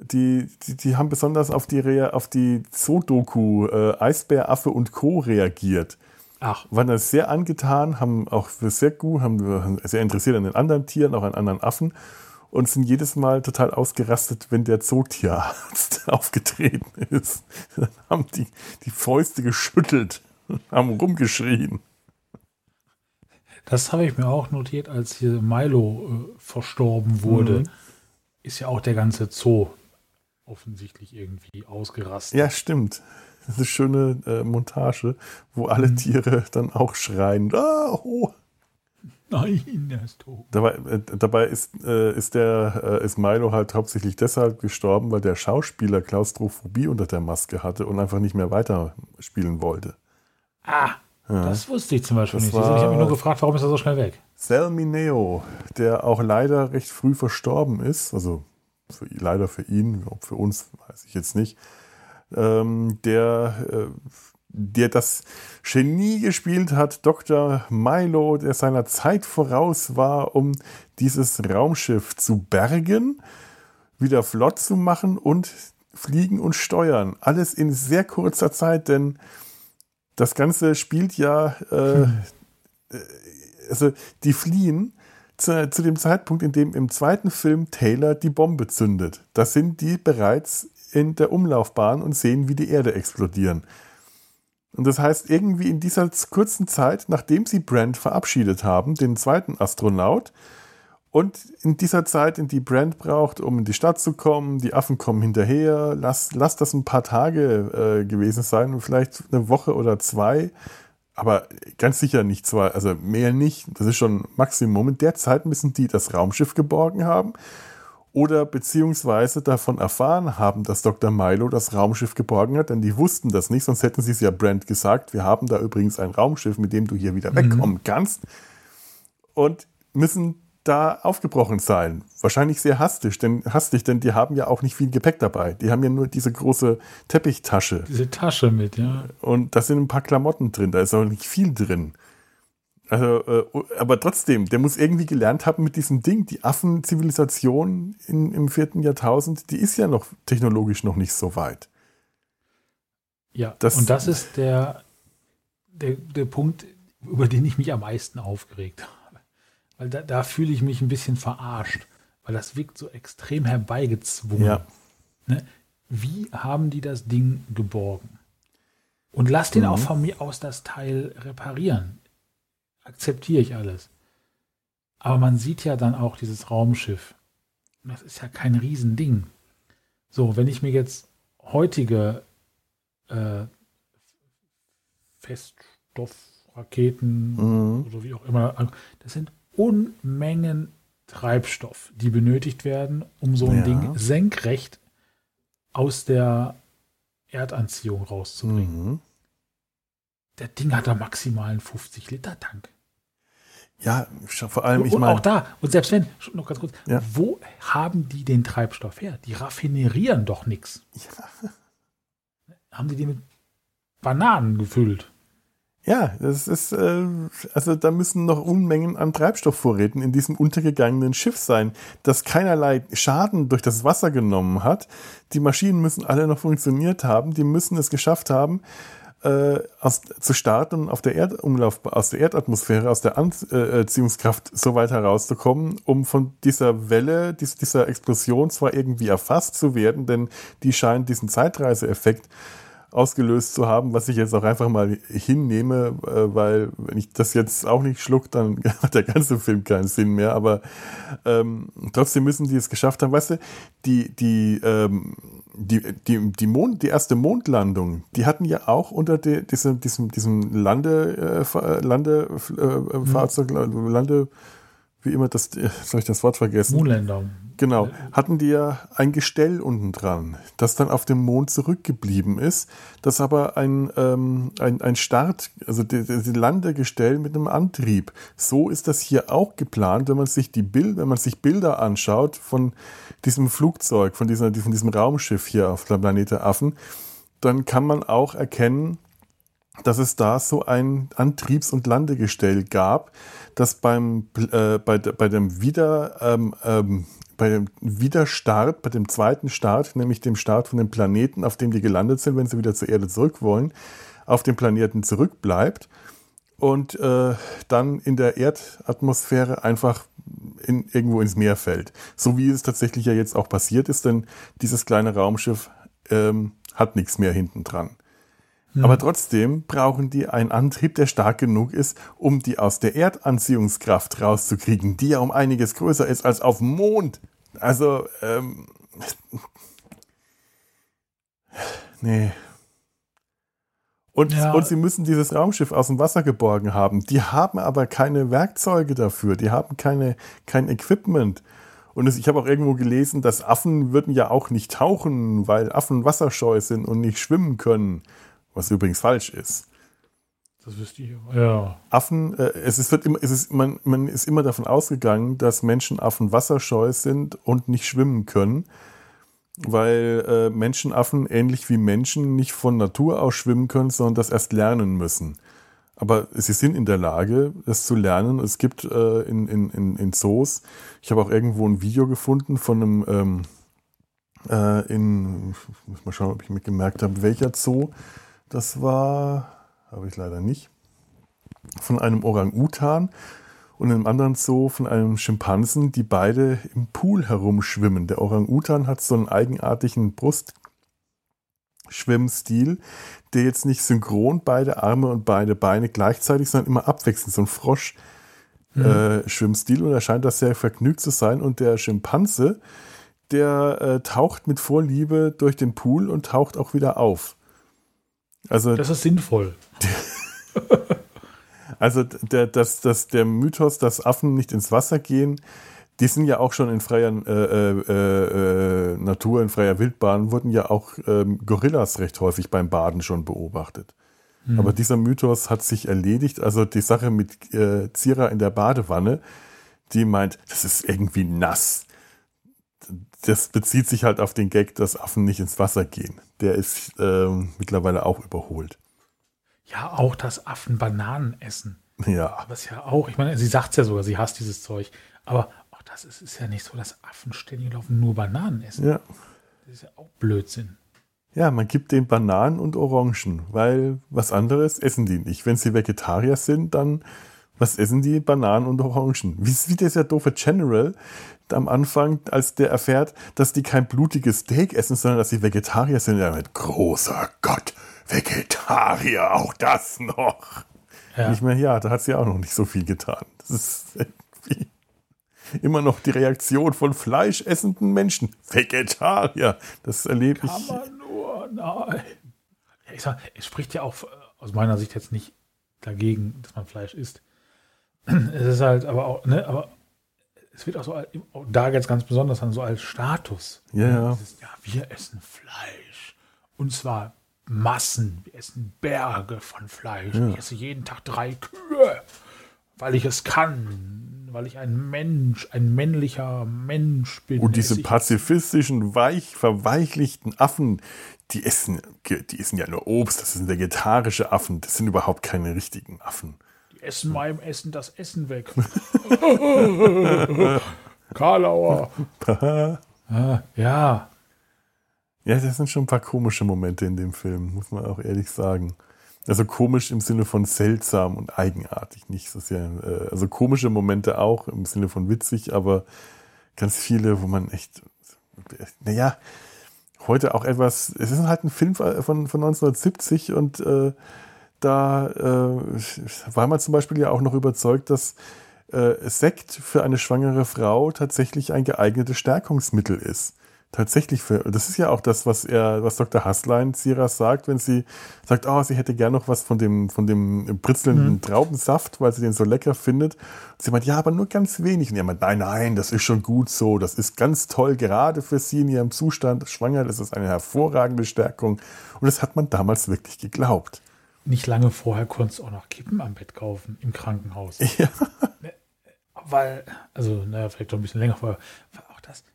die, die, die, haben besonders auf die, Rea auf die Zoo-Doku äh, Eisbär, Affe und Co. reagiert. Ach. Waren da sehr angetan, haben auch sehr gut, haben sehr interessiert an den anderen Tieren, auch an anderen Affen und sind jedes Mal total ausgerastet, wenn der Zootierarzt aufgetreten ist. Dann haben die die Fäuste geschüttelt, haben rumgeschrien. Das habe ich mir auch notiert, als hier Milo äh, verstorben wurde. Mhm. Ist ja auch der ganze Zoo offensichtlich irgendwie ausgerastet. Ja, stimmt. Das ist eine schöne äh, Montage, wo alle mhm. Tiere dann auch schreien. Ah, oh. Nein, er ist tot. Dabei, äh, dabei ist, äh, ist, der, äh, ist Milo halt hauptsächlich deshalb gestorben, weil der Schauspieler Klaustrophobie unter der Maske hatte und einfach nicht mehr weiterspielen wollte. Ah, ja. das wusste ich zum Beispiel das nicht. ich habe mich nur gefragt, warum ist er so schnell weg? Sal Mineo, der auch leider recht früh verstorben ist, also für, leider für ihn, ob für uns, weiß ich jetzt nicht, ähm, der, äh, der das Genie gespielt hat, Dr. Milo, der seiner Zeit voraus war, um dieses Raumschiff zu bergen, wieder flott zu machen und fliegen und steuern. Alles in sehr kurzer Zeit, denn das Ganze spielt ja, äh, hm. also die fliehen zu, zu, dem Zeitpunkt, in dem im zweiten Film Taylor die Bombe zündet. Da sind die bereits in der Umlaufbahn und sehen, wie die Erde explodieren. Und das heißt, irgendwie in dieser kurzen Zeit, nachdem sie Brand verabschiedet haben, den zweiten Astronaut, und in dieser Zeit, in die Brand braucht, um in die Stadt zu kommen, die Affen kommen hinterher, lass, lass das ein paar Tage äh, gewesen sein, vielleicht eine Woche oder zwei, aber ganz sicher nicht zwei, also mehr nicht, das ist schon Maximum. In der Zeit müssen die das Raumschiff geborgen haben oder beziehungsweise davon erfahren haben, dass Dr. Milo das Raumschiff geborgen hat, denn die wussten das nicht, sonst hätten sie es ja Brand gesagt, wir haben da übrigens ein Raumschiff, mit dem du hier wieder mhm. wegkommen kannst und müssen da aufgebrochen sein. Wahrscheinlich sehr hastig, denn, hastig, denn die haben ja auch nicht viel Gepäck dabei. Die haben ja nur diese große Teppichtasche. Diese Tasche mit, ja. Und da sind ein paar Klamotten drin, da ist auch nicht viel drin. Also, äh, aber trotzdem, der muss irgendwie gelernt haben mit diesem Ding. Die Affenzivilisation in, im vierten Jahrtausend, die ist ja noch technologisch noch nicht so weit. Ja, das, und das ist der, der, der Punkt, über den ich mich am meisten aufgeregt habe. Weil da, da fühle ich mich ein bisschen verarscht, weil das wirkt so extrem herbeigezwungen. Ja. Ne? Wie haben die das Ding geborgen? Und lass den mhm. auch von mir aus das Teil reparieren akzeptiere ich alles. Aber man sieht ja dann auch dieses Raumschiff. Das ist ja kein Riesending. So, wenn ich mir jetzt heutige äh, Feststoffraketen mhm. oder wie auch immer, das sind Unmengen Treibstoff, die benötigt werden, um so ein ja. Ding senkrecht aus der Erdanziehung rauszubringen. Mhm. Der Ding hat da maximal einen 50 Liter Tank. Ja, vor allem, ich meine. Und auch da, und selbst wenn, noch ganz kurz, ja. wo haben die den Treibstoff her? Die raffinerieren doch nichts. Ja. Haben die die mit Bananen gefüllt? Ja, das ist, äh, also da müssen noch Unmengen an Treibstoffvorräten in diesem untergegangenen Schiff sein, das keinerlei Schaden durch das Wasser genommen hat. Die Maschinen müssen alle noch funktioniert haben, die müssen es geschafft haben, äh, aus, zu starten und auf der Erdumlauf, aus der Erdatmosphäre, aus der Anziehungskraft so weit herauszukommen, um von dieser Welle, dies, dieser Explosion zwar irgendwie erfasst zu werden, denn die scheint diesen Zeitreiseeffekt ausgelöst zu haben, was ich jetzt auch einfach mal hinnehme, äh, weil wenn ich das jetzt auch nicht schluck, dann hat der ganze Film keinen Sinn mehr. Aber ähm, trotzdem müssen die es geschafft haben. Weißt du, die, die ähm, die, die, die, Mond, die erste Mondlandung, die hatten ja auch unter die, diesem, diesem, diesem Lande, äh, Landefahrzeug, äh, mhm. Lande, wie immer das, äh, soll ich das Wort vergessen? Moonlander. Genau, hatten die ja ein Gestell unten dran, das dann auf dem Mond zurückgeblieben ist, das aber ein, ähm, ein, ein Start, also die, die Landegestell mit einem Antrieb. So ist das hier auch geplant, wenn man sich die Bild, wenn man sich Bilder anschaut von diesem Flugzeug, von, dieser, von diesem Raumschiff hier auf der Planete Affen, dann kann man auch erkennen, dass es da so ein Antriebs- und Landegestell gab, das beim, äh, bei, bei dem Wieder, ähm, ähm, bei dem Wiederstart, bei dem zweiten Start, nämlich dem Start von dem Planeten, auf dem die gelandet sind, wenn sie wieder zur Erde zurück wollen, auf dem Planeten zurückbleibt und äh, dann in der Erdatmosphäre einfach in, irgendwo ins Meer fällt. So wie es tatsächlich ja jetzt auch passiert ist, denn dieses kleine Raumschiff ähm, hat nichts mehr hinten dran. Mhm. Aber trotzdem brauchen die einen Antrieb, der stark genug ist, um die aus der Erdanziehungskraft rauszukriegen, die ja um einiges größer ist als auf dem Mond. Also, ähm, nee. Und, ja. und sie müssen dieses Raumschiff aus dem Wasser geborgen haben. Die haben aber keine Werkzeuge dafür. Die haben keine, kein Equipment. Und es, ich habe auch irgendwo gelesen, dass Affen würden ja auch nicht tauchen, weil Affen wasserscheu sind und nicht schwimmen können. Was übrigens falsch ist. Das wüsste ich aber. Ja. Affen, äh, es ist, wird immer, es ist, man, man ist immer davon ausgegangen, dass Menschenaffen wasserscheu sind und nicht schwimmen können, weil äh, Menschenaffen ähnlich wie Menschen nicht von Natur aus schwimmen können, sondern das erst lernen müssen. Aber sie sind in der Lage, das zu lernen. Es gibt äh, in, in, in Zoos, ich habe auch irgendwo ein Video gefunden von einem, ähm, äh, in, ich muss mal schauen, ob ich mir gemerkt habe, welcher Zoo das war, habe ich leider nicht, von einem Orang-Utan und einem anderen Zoo von einem Schimpansen, die beide im Pool herumschwimmen. Der Orang-Utan hat so einen eigenartigen Brustschwimmstil, der jetzt nicht synchron beide Arme und beide Beine gleichzeitig, sondern immer abwechselnd, so ein Frosch. Mhm. Äh, Schwimmstil und er scheint das sehr vergnügt zu sein. Und der Schimpanse, der äh, taucht mit Vorliebe durch den Pool und taucht auch wieder auf. Also, das ist sinnvoll. also der, das, das, der Mythos, dass Affen nicht ins Wasser gehen, die sind ja auch schon in freier äh, äh, äh, Natur, in freier Wildbahn, wurden ja auch ähm, Gorillas recht häufig beim Baden schon beobachtet. Hm. Aber dieser Mythos hat sich erledigt. Also die Sache mit äh, Zira in der Badewanne, die meint, das ist irgendwie nass das bezieht sich halt auf den Gag, dass Affen nicht ins Wasser gehen. Der ist ähm, mittlerweile auch überholt. Ja, auch dass Affen Bananen essen. Ja. Was ja auch, ich meine, sie sagt es ja sogar, sie hasst dieses Zeug. Aber auch das ist, ist ja nicht so, dass Affen ständig laufen nur Bananen essen. Ja. Das ist ja auch Blödsinn. Ja, man gibt den Bananen und Orangen, weil was anderes essen die nicht. Wenn sie Vegetarier sind, dann was essen die? Bananen und Orangen. Wie, wie dieser doofe General, am Anfang, als der erfährt, dass die kein blutiges Steak essen, sondern dass sie Vegetarier sind. Er mit großer Gott, Vegetarier, auch das noch. Ja. Nicht mehr, ja, da hat sie auch noch nicht so viel getan. Das ist irgendwie immer noch die Reaktion von fleischessenden Menschen. Vegetarier, das erlebe ich. Kann man nur, nein. Ja, ich sag, es spricht ja auch äh, aus meiner Sicht jetzt nicht dagegen, dass man Fleisch isst. Es ist halt aber auch, ne, aber es wird auch so, da jetzt ganz besonders dann so als Status. Ja, ja. ja, wir essen Fleisch. Und zwar Massen. Wir essen Berge von Fleisch. Ja. Ich esse jeden Tag drei Kühe, weil ich es kann. Weil ich ein Mensch, ein männlicher Mensch bin. Und diese pazifistischen, weich, verweichlichten Affen, die essen, die essen ja nur Obst. Das sind vegetarische Affen. Das sind überhaupt keine richtigen Affen essen meinem Essen das Essen weg. Karlauer. ah, ja. Ja, das sind schon ein paar komische Momente in dem Film, muss man auch ehrlich sagen. Also komisch im Sinne von seltsam und eigenartig, nicht so sehr. Äh, also komische Momente auch im Sinne von witzig, aber ganz viele, wo man echt, naja, heute auch etwas, es ist halt ein Film von, von 1970 und äh, da äh, war man zum Beispiel ja auch noch überzeugt, dass äh, Sekt für eine schwangere Frau tatsächlich ein geeignetes Stärkungsmittel ist. tatsächlich für, das ist ja auch das, was er, was Dr. Hasslein Siras sagt, wenn sie sagt, oh, sie hätte gern noch was von dem, von dem britzelnden mhm. Traubensaft, weil sie den so lecker findet. Und sie meint, ja, aber nur ganz wenig. Und er meint, nein, nein, das ist schon gut so, das ist ganz toll, gerade für sie in ihrem Zustand schwanger, das ist eine hervorragende Stärkung. Und das hat man damals wirklich geglaubt. Nicht lange vorher konntest du auch noch Kippen am Bett kaufen im Krankenhaus. Ja. Ne, weil, also, naja, vielleicht doch ein bisschen länger vorher,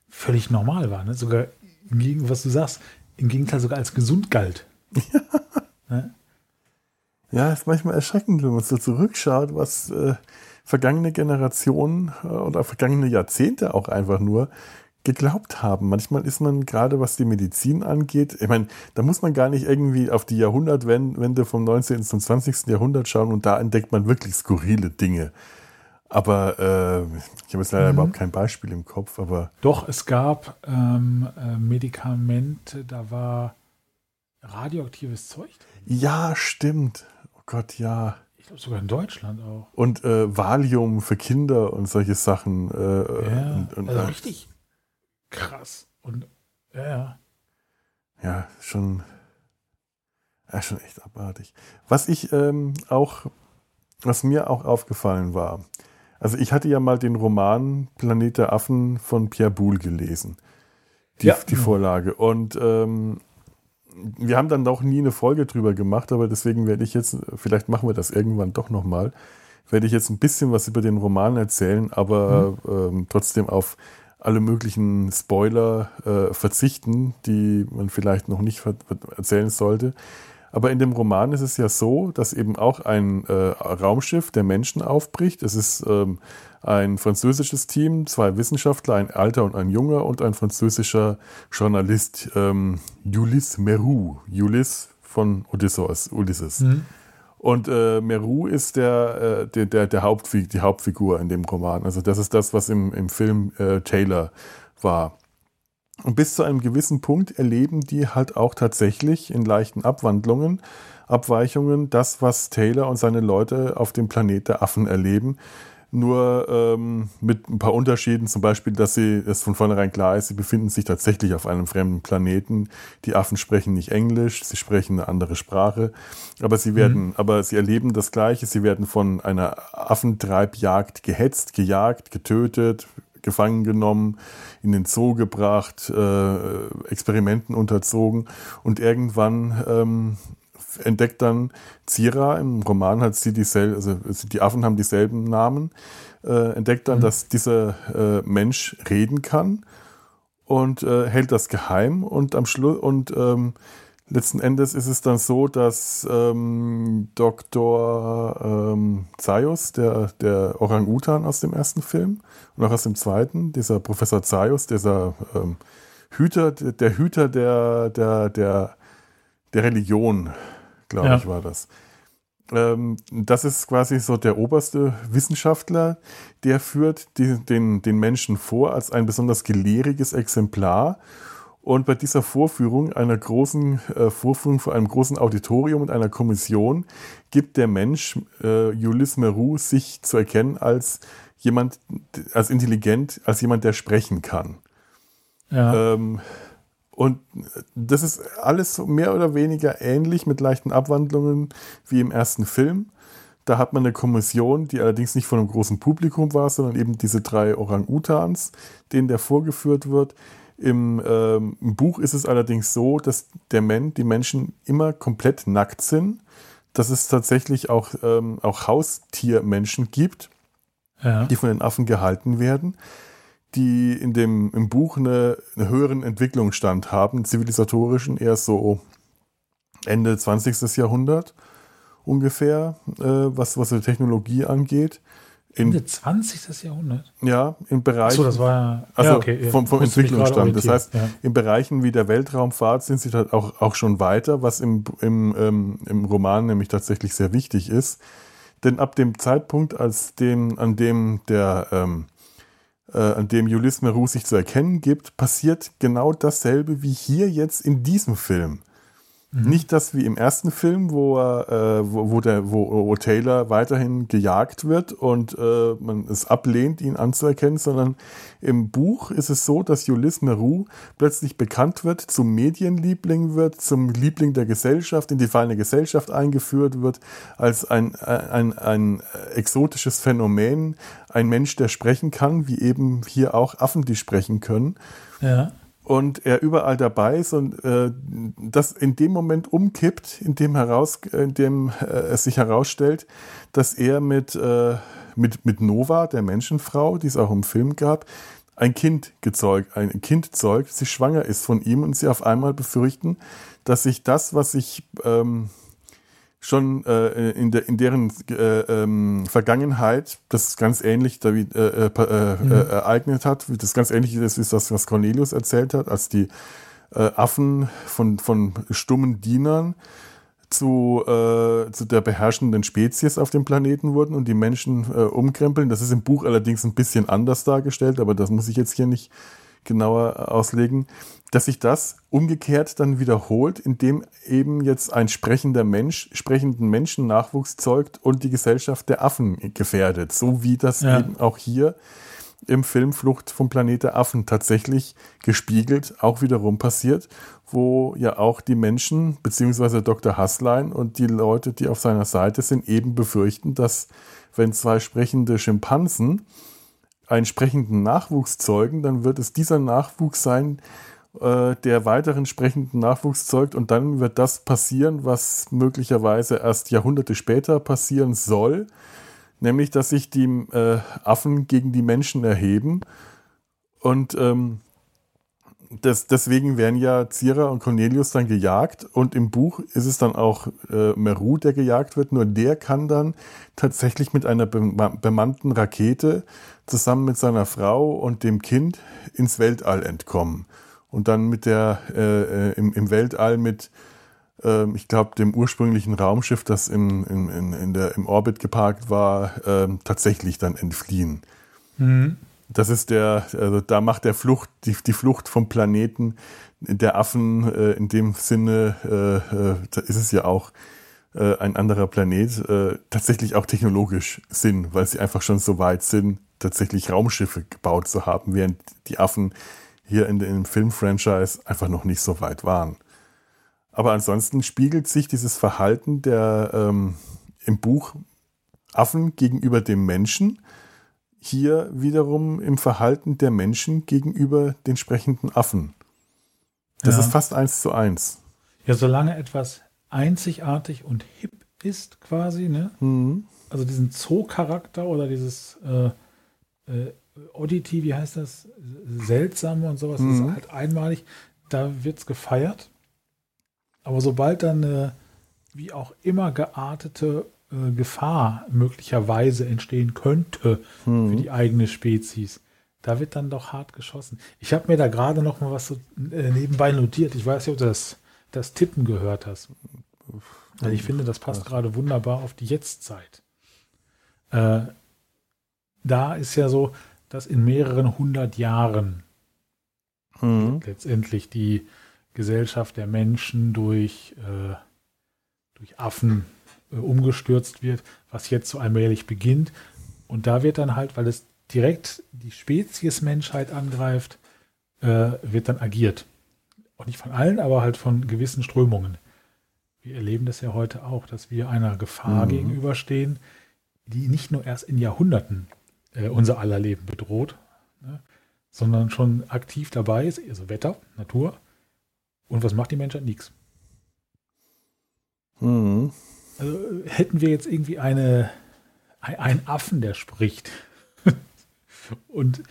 völlig normal war. Ne? Sogar, im was du sagst, im Gegenteil sogar als gesund galt. Ja. Ne? Ja, ist manchmal erschreckend, wenn man so zurückschaut, was äh, vergangene Generationen äh, oder vergangene Jahrzehnte auch einfach nur geglaubt haben. Manchmal ist man gerade, was die Medizin angeht, ich meine, da muss man gar nicht irgendwie auf die Jahrhundertwende vom 19. zum 20. Jahrhundert schauen und da entdeckt man wirklich skurrile Dinge. Aber äh, ich habe jetzt leider mhm. überhaupt kein Beispiel im Kopf. Aber Doch, es gab ähm, äh, Medikamente, da war radioaktives Zeug drin. Ja, stimmt. Oh Gott, ja. Ich glaube sogar in Deutschland auch. Und äh, Valium für Kinder und solche Sachen. Äh, ja, und, und, also richtig krass. Und ja, ja. Ja, schon, ja, schon echt abartig. Was ich ähm, auch, was mir auch aufgefallen war, also ich hatte ja mal den Roman Planet der Affen von Pierre Boulle gelesen. Die, ja. die Vorlage. Und ähm, wir haben dann doch nie eine Folge drüber gemacht, aber deswegen werde ich jetzt, vielleicht machen wir das irgendwann doch nochmal, werde ich jetzt ein bisschen was über den Roman erzählen, aber mhm. ähm, trotzdem auf alle möglichen Spoiler äh, verzichten, die man vielleicht noch nicht erzählen sollte. Aber in dem Roman ist es ja so, dass eben auch ein äh, Raumschiff der Menschen aufbricht. Es ist ähm, ein französisches Team, zwei Wissenschaftler, ein alter und ein junger und ein französischer Journalist, ähm, Ulysse Meroux. Ulysse von Odysseus, Ulysses. Mhm. Und äh, Meru ist der, äh, der, der, der Hauptfig die Hauptfigur in dem Roman. Also das ist das, was im, im Film äh, Taylor war. Und bis zu einem gewissen Punkt erleben die halt auch tatsächlich in leichten Abwandlungen, Abweichungen, das, was Taylor und seine Leute auf dem Planet der Affen erleben. Nur ähm, mit ein paar Unterschieden, zum Beispiel, dass sie es von vornherein klar ist, sie befinden sich tatsächlich auf einem fremden Planeten. Die Affen sprechen nicht Englisch, sie sprechen eine andere Sprache, aber sie werden, mhm. aber sie erleben das Gleiche. Sie werden von einer Affentreibjagd gehetzt, gejagt, getötet, gefangen genommen, in den Zoo gebracht, äh, Experimenten unterzogen und irgendwann ähm, entdeckt dann Zira, im Roman hat sie dieselbe, also die Affen haben dieselben Namen, äh, entdeckt dann, mhm. dass dieser äh, Mensch reden kann und äh, hält das geheim und am Schluss und ähm, letzten Endes ist es dann so, dass ähm, Dr. Ähm, Zaius, der, der Orang-Utan aus dem ersten Film und auch aus dem zweiten, dieser Professor Zaius, dieser ähm, Hüter, der Hüter der, der, der, der Religion, glaube ja. ich, war das. Ähm, das ist quasi so der oberste Wissenschaftler, der führt die, den, den Menschen vor als ein besonders gelehriges Exemplar und bei dieser Vorführung, einer großen äh, Vorführung vor einem großen Auditorium und einer Kommission, gibt der Mensch äh, Ulysse Meroux sich zu erkennen als jemand, als intelligent, als jemand, der sprechen kann. Ja. Ähm, und das ist alles mehr oder weniger ähnlich mit leichten Abwandlungen wie im ersten Film. Da hat man eine Kommission, die allerdings nicht von einem großen Publikum war, sondern eben diese drei Orang-Utans, denen der vorgeführt wird im, ähm, Im, Buch ist es allerdings so, dass der Men die Menschen immer komplett nackt sind, dass es tatsächlich auch, ähm, auch Haustiermenschen gibt, ja. die von den Affen gehalten werden, die in dem, im Buch eine, einen höheren Entwicklungsstand haben, zivilisatorischen, erst so Ende 20. Jahrhundert ungefähr, äh, was, was die Technologie angeht. Ende 20. Jahrhundert? Ja, im Bereich. So, das war also ja, okay, vom, vom Entwicklungsstand. Das heißt, ja. in Bereichen wie der Weltraumfahrt sind sie halt auch, auch schon weiter, was im, im, ähm, im Roman nämlich tatsächlich sehr wichtig ist. Denn ab dem Zeitpunkt, als dem, an dem der ähm, äh, an dem Ulysse Meroux sich zu erkennen gibt, passiert genau dasselbe wie hier jetzt in diesem Film. Mhm. Nicht das wie im ersten Film, wo, er, äh, wo, wo, der, wo, wo, Taylor weiterhin gejagt wird und äh, man es ablehnt, ihn anzuerkennen, sondern im Buch ist es so, dass Ulysse Meroux plötzlich bekannt wird, zum Medienliebling wird, zum Liebling der Gesellschaft, in die fallende Gesellschaft eingeführt wird, als ein, ein, ein exotisches Phänomen, ein Mensch, der sprechen kann, wie eben hier auch Affen, die sprechen können. Ja und er überall dabei ist und äh, das in dem Moment umkippt, in dem, heraus, in dem äh, es sich herausstellt, dass er mit, äh, mit, mit Nova, der Menschenfrau, die es auch im Film gab, ein Kind gezeugt, ein Kind zeugt, sie schwanger ist von ihm und sie auf einmal befürchten, dass sich das, was sich ähm, schon äh, in, der, in deren äh, ähm, Vergangenheit das ganz ähnlich David, äh, äh, äh, mhm. ereignet hat, wie das ganz ähnlich ist, ist das, was Cornelius erzählt hat, als die Affen von, von stummen Dienern zu, zu der beherrschenden Spezies auf dem Planeten wurden und die Menschen umkrempeln. Das ist im Buch allerdings ein bisschen anders dargestellt, aber das muss ich jetzt hier nicht genauer auslegen dass sich das umgekehrt dann wiederholt, indem eben jetzt ein sprechender Mensch sprechenden Menschen Nachwuchs zeugt und die Gesellschaft der Affen gefährdet. So wie das ja. eben auch hier im Film Flucht vom Planet der Affen tatsächlich gespiegelt auch wiederum passiert, wo ja auch die Menschen beziehungsweise Dr. Hasslein und die Leute, die auf seiner Seite sind, eben befürchten, dass wenn zwei sprechende Schimpansen einen sprechenden Nachwuchs zeugen, dann wird es dieser Nachwuchs sein, äh, der weiteren sprechenden Nachwuchs zeugt und dann wird das passieren, was möglicherweise erst Jahrhunderte später passieren soll, nämlich dass sich die äh, Affen gegen die Menschen erheben und ähm, das, deswegen werden ja Zira und Cornelius dann gejagt und im Buch ist es dann auch äh, Meru, der gejagt wird, nur der kann dann tatsächlich mit einer bemannten Rakete zusammen mit seiner Frau und dem Kind ins Weltall entkommen und dann mit der äh, äh, im, im Weltall mit, äh, ich glaube, dem ursprünglichen Raumschiff, das im, in, in, in der, im Orbit geparkt war, äh, tatsächlich dann entfliehen. Mhm. Das ist der, also da macht der Flucht, die, die Flucht vom Planeten der Affen äh, in dem Sinne, äh, äh, da ist es ja auch ein anderer Planet, tatsächlich auch technologisch Sinn, weil sie einfach schon so weit sind, tatsächlich Raumschiffe gebaut zu haben, während die Affen hier in dem Filmfranchise einfach noch nicht so weit waren. Aber ansonsten spiegelt sich dieses Verhalten der ähm, im Buch Affen gegenüber dem Menschen hier wiederum im Verhalten der Menschen gegenüber den sprechenden Affen. Das ja. ist fast eins zu eins. Ja, solange etwas einzigartig und hip ist, quasi, ne? Mhm. Also diesen Zoo-Charakter oder dieses äh, äh, Oddity, wie heißt das? Seltsame und sowas, mhm. ist halt einmalig. Da wird es gefeiert. Aber sobald dann eine, wie auch immer geartete äh, Gefahr möglicherweise entstehen könnte mhm. für die eigene Spezies, da wird dann doch hart geschossen. Ich habe mir da gerade noch mal was so, äh, nebenbei notiert. Ich weiß nicht, ob du das, das Tippen gehört hast. Also ich finde, das passt gerade wunderbar auf die Jetztzeit. Äh, da ist ja so, dass in mehreren hundert Jahren mhm. letztendlich die Gesellschaft der Menschen durch, äh, durch Affen äh, umgestürzt wird, was jetzt so allmählich beginnt. Und da wird dann halt, weil es direkt die Spezies Menschheit angreift, äh, wird dann agiert. Auch nicht von allen, aber halt von gewissen Strömungen. Wir erleben das ja heute auch, dass wir einer Gefahr mhm. gegenüberstehen, die nicht nur erst in Jahrhunderten äh, unser aller Leben bedroht, ne? sondern schon aktiv dabei ist, also Wetter, Natur. Und was macht die Menschheit? Nichts. Mhm. Also hätten wir jetzt irgendwie eine, einen Affen, der spricht. und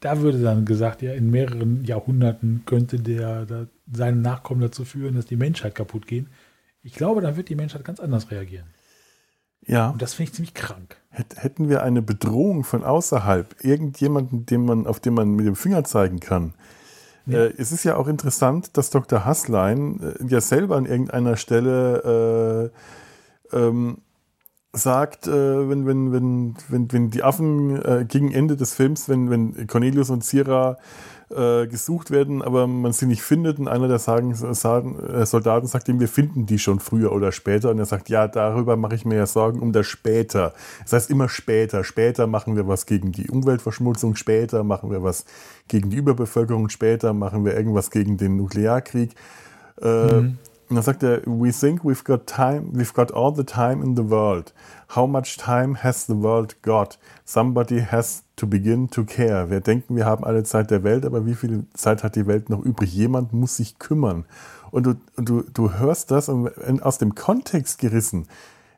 da würde dann gesagt, ja, in mehreren Jahrhunderten könnte der, der seine Nachkommen dazu führen, dass die Menschheit kaputt gehen. Ich glaube, dann wird die Menschheit ganz anders reagieren. Ja. Und das finde ich ziemlich krank. Hätten wir eine Bedrohung von außerhalb, irgendjemanden, den man, auf den man mit dem Finger zeigen kann. Ja. Äh, es ist ja auch interessant, dass Dr. Hasslein äh, ja selber an irgendeiner Stelle äh, ähm, sagt, äh, wenn, wenn, wenn, wenn, wenn die Affen äh, gegen Ende des Films, wenn, wenn Cornelius und Cira äh, gesucht werden, aber man sie nicht findet. Und einer der sagen, sagen, äh, Soldaten sagt ihm, wir finden die schon früher oder später. Und er sagt, ja, darüber mache ich mir ja Sorgen um das später. Das heißt immer später. Später machen wir was gegen die Umweltverschmutzung, später machen wir was gegen die Überbevölkerung, später machen wir irgendwas gegen den Nuklearkrieg. Äh, mhm. Und dann sagt er, we think we've got time, we've got all the time in the world. How much time has the world got? Somebody has to begin to care. Wir denken, wir haben alle Zeit der Welt, aber wie viel Zeit hat die Welt noch übrig? Jemand muss sich kümmern. Und du, du, du hörst das und aus dem Kontext gerissen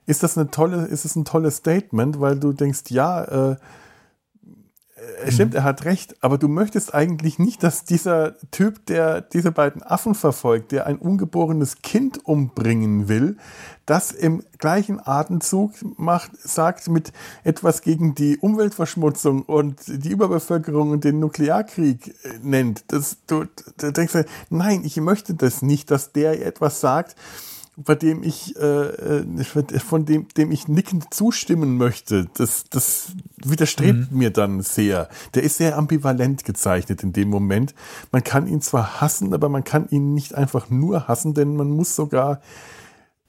ist das eine tolle, ist es ein tolles Statement, weil du denkst, ja, äh, stimmt, er hat recht, aber du möchtest eigentlich nicht, dass dieser Typ, der diese beiden Affen verfolgt, der ein ungeborenes Kind umbringen will, das im gleichen Atemzug macht, sagt mit etwas gegen die Umweltverschmutzung und die Überbevölkerung und den Nuklearkrieg äh, nennt. Das, du, du denkst, nein, ich möchte das nicht, dass der etwas sagt, bei dem ich, äh, äh, von dem, dem ich nickend zustimmen möchte, das, das widerstrebt mhm. mir dann sehr. Der ist sehr ambivalent gezeichnet in dem Moment. Man kann ihn zwar hassen, aber man kann ihn nicht einfach nur hassen, denn man muss sogar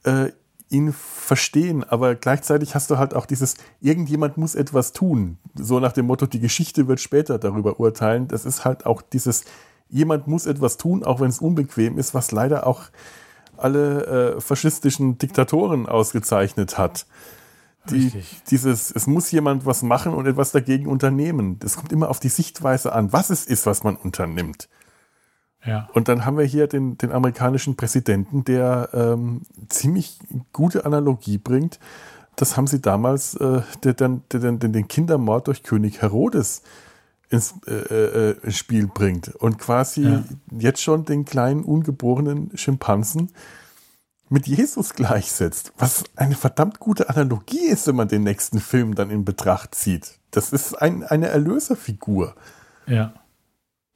äh, ihn verstehen, aber gleichzeitig hast du halt auch dieses, irgendjemand muss etwas tun. So nach dem Motto, die Geschichte wird später darüber urteilen. Das ist halt auch dieses, jemand muss etwas tun, auch wenn es unbequem ist, was leider auch alle äh, faschistischen Diktatoren ausgezeichnet hat. Die, dieses, es muss jemand was machen und etwas dagegen unternehmen. Das kommt immer auf die Sichtweise an, was es ist, was man unternimmt. Ja. Und dann haben wir hier den, den amerikanischen Präsidenten, der ähm, ziemlich gute Analogie bringt. Das haben sie damals, äh, der dann der, der, den Kindermord durch König Herodes ins äh, äh, Spiel bringt und quasi ja. jetzt schon den kleinen ungeborenen Schimpansen mit Jesus gleichsetzt, was eine verdammt gute Analogie ist, wenn man den nächsten Film dann in Betracht zieht. Das ist ein, eine Erlöserfigur. Ja.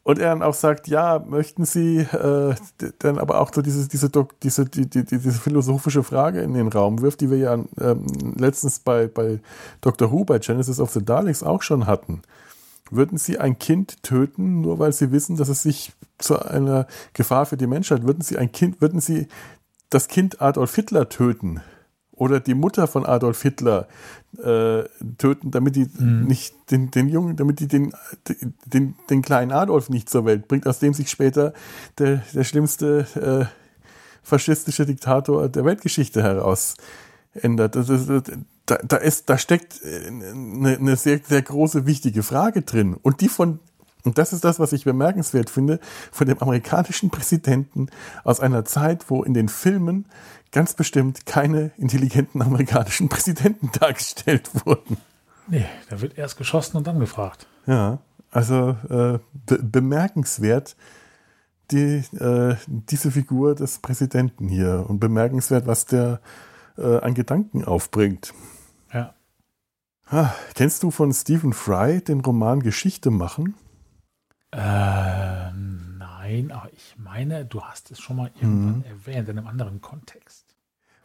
Und er dann auch sagt, ja, möchten Sie äh, dann aber auch so diese, diese, diese, die, die, diese philosophische Frage in den Raum wirft, die wir ja ähm, letztens bei, bei Dr. Who, bei Genesis of the Daleks auch schon hatten. Würden Sie ein Kind töten, nur weil Sie wissen, dass es sich zu einer Gefahr für die Menschheit, würden Sie ein Kind, würden Sie das Kind Adolf Hitler töten oder die Mutter von Adolf Hitler äh, töten, damit die mhm. nicht den, den Jungen, damit die den, den, den kleinen Adolf nicht zur Welt bringt, aus dem sich später der, der schlimmste äh, faschistische Diktator der Weltgeschichte heraus ändert. Das ist, da, da, ist, da steckt eine, äh, eine sehr, sehr große, wichtige Frage drin. Und die von, und das ist das, was ich bemerkenswert finde, von dem amerikanischen Präsidenten aus einer Zeit, wo in den Filmen ganz bestimmt keine intelligenten amerikanischen Präsidenten dargestellt wurden. Nee, da wird erst geschossen und dann gefragt. Ja, also äh, be bemerkenswert die, äh, diese Figur des Präsidenten hier und bemerkenswert, was der äh, an Gedanken aufbringt. Ah, kennst du von Stephen Fry den Roman Geschichte machen? Äh, nein, aber ich meine, du hast es schon mal irgendwann mhm. erwähnt, in einem anderen Kontext.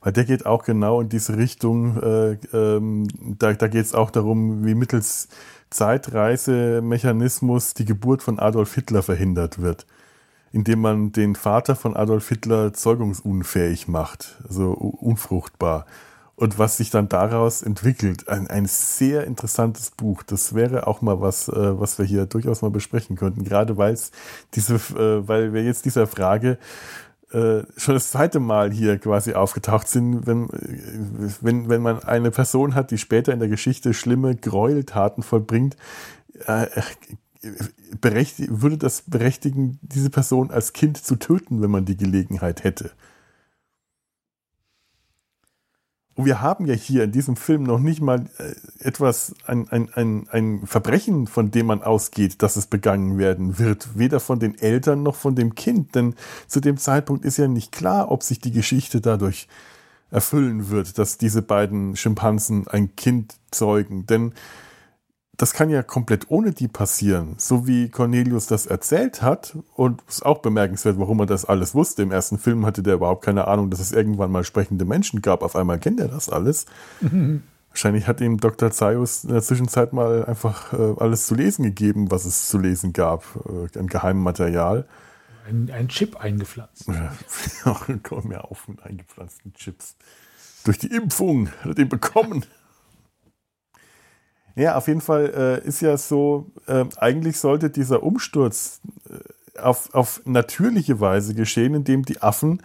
Weil der geht auch genau in diese Richtung. Äh, ähm, da da geht es auch darum, wie mittels Zeitreisemechanismus die Geburt von Adolf Hitler verhindert wird indem man den Vater von Adolf Hitler zeugungsunfähig macht, also unfruchtbar und was sich dann daraus entwickelt. Ein, ein sehr interessantes Buch. Das wäre auch mal was, äh, was wir hier durchaus mal besprechen könnten. Gerade weil es diese, äh, weil wir jetzt dieser Frage äh, schon das zweite Mal hier quasi aufgetaucht sind, wenn, wenn, wenn man eine Person hat, die später in der Geschichte schlimme Gräueltaten vollbringt, äh, würde das berechtigen, diese Person als Kind zu töten, wenn man die Gelegenheit hätte. Und wir haben ja hier in diesem Film noch nicht mal äh, etwas, ein, ein, ein, ein Verbrechen, von dem man ausgeht, dass es begangen werden wird. Weder von den Eltern noch von dem Kind. Denn zu dem Zeitpunkt ist ja nicht klar, ob sich die Geschichte dadurch erfüllen wird, dass diese beiden Schimpansen ein Kind zeugen. Denn das kann ja komplett ohne die passieren, so wie Cornelius das erzählt hat. Und es ist auch bemerkenswert, warum er das alles wusste. Im ersten Film hatte der überhaupt keine Ahnung, dass es irgendwann mal sprechende Menschen gab. Auf einmal kennt er das alles. Wahrscheinlich hat ihm Dr. Zaius in der Zwischenzeit mal einfach äh, alles zu lesen gegeben, was es zu lesen gab, äh, an geheimem Material. Ein, ein Chip eingepflanzt. Komm mir auf mit eingepflanzten Chips. Durch die Impfung hat er den bekommen. Ja, auf jeden Fall äh, ist ja so, äh, eigentlich sollte dieser Umsturz äh, auf, auf natürliche Weise geschehen, indem die Affen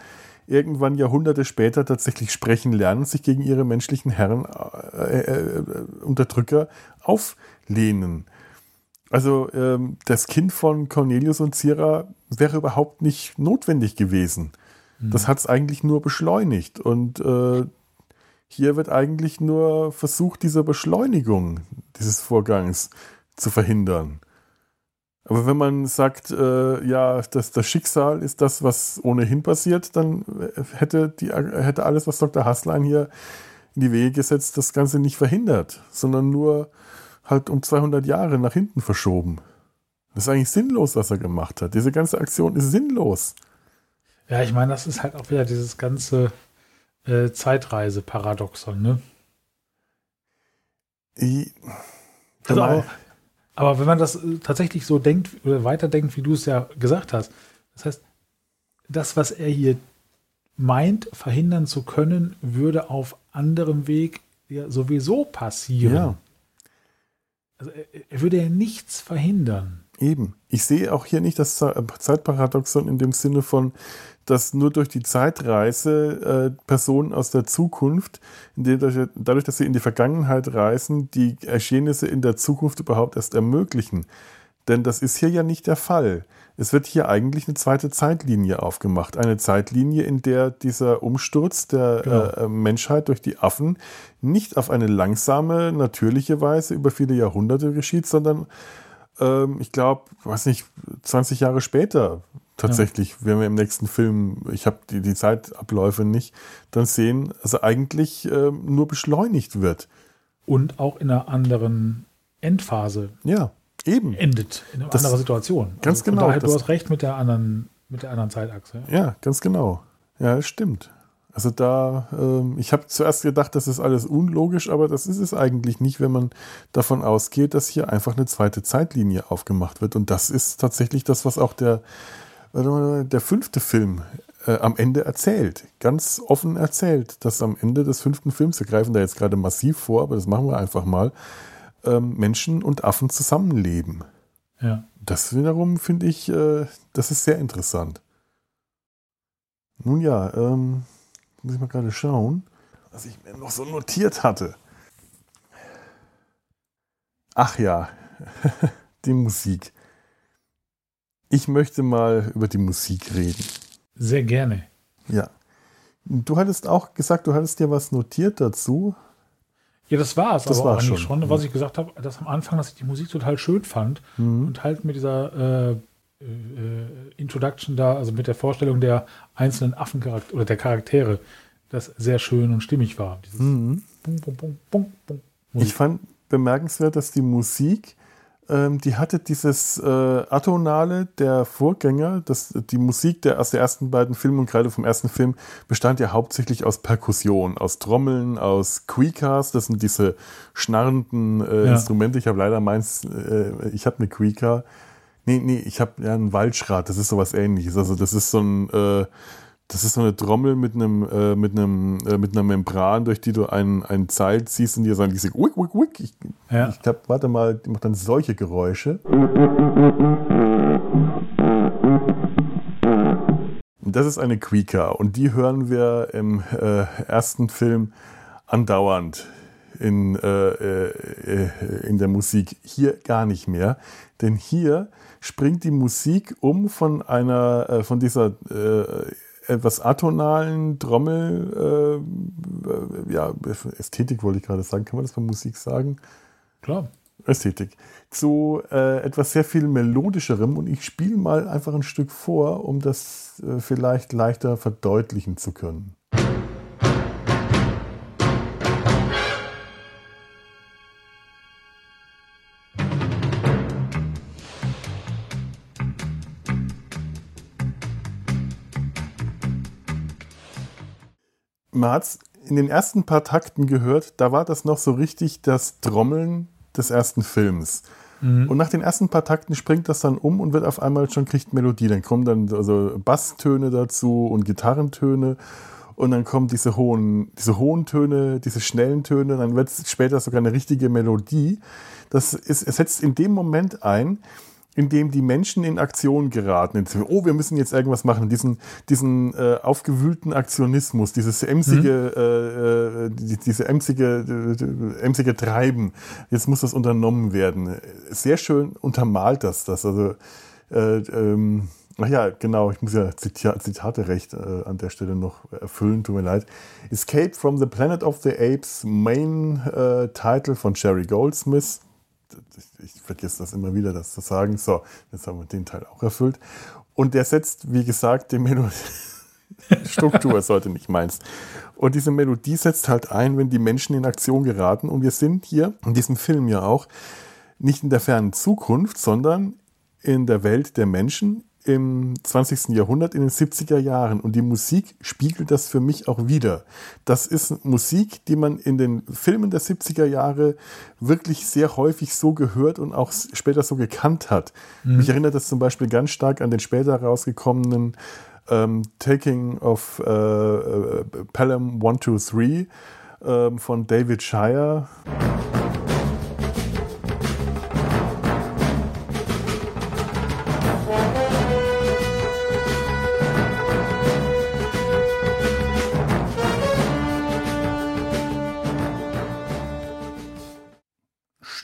irgendwann Jahrhunderte später tatsächlich sprechen lernen, sich gegen ihre menschlichen Herren, äh, äh, Unterdrücker auflehnen. Also ähm, das Kind von Cornelius und Zira wäre überhaupt nicht notwendig gewesen. Mhm. Das hat es eigentlich nur beschleunigt. Und äh, hier wird eigentlich nur versucht, diese Beschleunigung dieses Vorgangs zu verhindern. Aber wenn man sagt, äh, ja, das, das Schicksal ist das, was ohnehin passiert, dann hätte, die, hätte alles, was Dr. Hasslein hier in die Wege gesetzt, das Ganze nicht verhindert, sondern nur halt um 200 Jahre nach hinten verschoben. Das ist eigentlich sinnlos, was er gemacht hat. Diese ganze Aktion ist sinnlos. Ja, ich meine, das ist halt auch wieder dieses ganze äh, Zeitreise-Paradoxon, ne? Ich, also, aber wenn man das äh, tatsächlich so denkt oder weiterdenkt, wie du es ja gesagt hast, das heißt, das, was er hier meint, verhindern zu können, würde auf anderem Weg ja sowieso passieren. Ja. Also er, er würde ja nichts verhindern. Eben. Ich sehe auch hier nicht das Zeitparadoxon in dem Sinne von, dass nur durch die Zeitreise äh, Personen aus der Zukunft, dadurch, dadurch, dass sie in die Vergangenheit reisen, die Geschehnisse in der Zukunft überhaupt erst ermöglichen. Denn das ist hier ja nicht der Fall. Es wird hier eigentlich eine zweite Zeitlinie aufgemacht. Eine Zeitlinie, in der dieser Umsturz der genau. äh, Menschheit durch die Affen nicht auf eine langsame, natürliche Weise über viele Jahrhunderte geschieht, sondern ähm, ich glaube, weiß nicht, 20 Jahre später tatsächlich, ja. wenn wir im nächsten Film, ich habe die, die Zeitabläufe nicht, dann sehen, also eigentlich äh, nur beschleunigt wird. Und auch in einer anderen Endphase. Ja, eben. Endet in einer anderen Situation. Ganz also genau. Daher, du hast recht mit der anderen, mit der anderen Zeitachse. Ja, ganz genau. Ja, stimmt. Also da, ähm, ich habe zuerst gedacht, das ist alles unlogisch, aber das ist es eigentlich nicht, wenn man davon ausgeht, dass hier einfach eine zweite Zeitlinie aufgemacht wird. Und das ist tatsächlich das, was auch der, der fünfte Film äh, am Ende erzählt. Ganz offen erzählt, dass am Ende des fünften Films, wir greifen da jetzt gerade massiv vor, aber das machen wir einfach mal, ähm, Menschen und Affen zusammenleben. Ja. Das wiederum finde ich, äh, das ist sehr interessant. Nun ja, ähm, muss ich mal gerade schauen, was ich mir noch so notiert hatte. Ach ja, die Musik. Ich möchte mal über die Musik reden. Sehr gerne. Ja. Du hattest auch gesagt, du hattest dir was notiert dazu. Ja, das war es. Das aber war schon. schon. Was ich gesagt habe, dass am Anfang, dass ich die Musik total schön fand mhm. und halt mit dieser äh, äh, Introduction da, also mit der Vorstellung der einzelnen Affencharaktere oder der Charaktere, das sehr schön und stimmig war. Mhm. Bum, bum, bum, ich fand bemerkenswert, dass die Musik, ähm, die hatte dieses äh, Atonale der Vorgänger, das, die Musik der, aus den ersten beiden Filmen und gerade vom ersten Film bestand ja hauptsächlich aus Perkussion, aus Trommeln, aus Queekers, das sind diese schnarrenden äh, ja. Instrumente. Ich habe leider meins, äh, ich habe eine Queeker. Nee, nee, ich habe ja einen Waldschrat, das ist sowas ähnliches. Also das ist so ein, äh, das ist so eine Trommel mit einem, äh, mit einem, äh, mit einer Membran, durch die du ein, ein Seil ziehst und dir sagen, diese wick, wick, wick. Ich, ja. ich glaube, warte mal, die macht dann solche Geräusche. Das ist eine Queeker und die hören wir im äh, ersten Film andauernd in, äh, äh, in der Musik. Hier gar nicht mehr, denn hier springt die Musik um von einer, äh, von dieser äh, etwas atonalen Trommel, äh, ja, Ästhetik wollte ich gerade sagen, kann man das bei Musik sagen? Klar. Ästhetik. Zu äh, etwas sehr viel melodischerem und ich spiele mal einfach ein Stück vor, um das äh, vielleicht leichter verdeutlichen zu können. Man hat es in den ersten paar Takten gehört, da war das noch so richtig das Trommeln des ersten Films. Mhm. Und nach den ersten paar Takten springt das dann um und wird auf einmal schon kriegt Melodie. Dann kommen dann also Basstöne dazu und Gitarrentöne und dann kommen diese hohen, diese hohen Töne, diese schnellen Töne, dann wird es später sogar eine richtige Melodie. Das ist, es setzt in dem Moment ein, in dem die Menschen in Aktion geraten. Oh, wir müssen jetzt irgendwas machen. Diesen, diesen äh, aufgewühlten Aktionismus, dieses emsige, mhm. äh, die, diese emsige, äh, emsige Treiben. Jetzt muss das unternommen werden. Sehr schön untermalt das, das. Also, äh, ähm, ach ja, genau, ich muss ja Zitate recht äh, an der Stelle noch erfüllen, tut mir leid. Escape from the Planet of the Apes, Main äh, Title von Sherry Goldsmith ich vergesse das immer wieder, das zu sagen. So, jetzt haben wir den Teil auch erfüllt. Und der setzt, wie gesagt, die Melodie. Struktur heute nicht meins. Und diese Melodie setzt halt ein, wenn die Menschen in Aktion geraten. Und wir sind hier in diesem Film ja auch nicht in der fernen Zukunft, sondern in der Welt der Menschen im 20. Jahrhundert, in den 70er Jahren. Und die Musik spiegelt das für mich auch wieder. Das ist Musik, die man in den Filmen der 70er Jahre wirklich sehr häufig so gehört und auch später so gekannt hat. Mhm. Mich erinnert das zum Beispiel ganz stark an den später rausgekommenen ähm, Taking of äh, äh, Pelham 123 äh, von David Shire.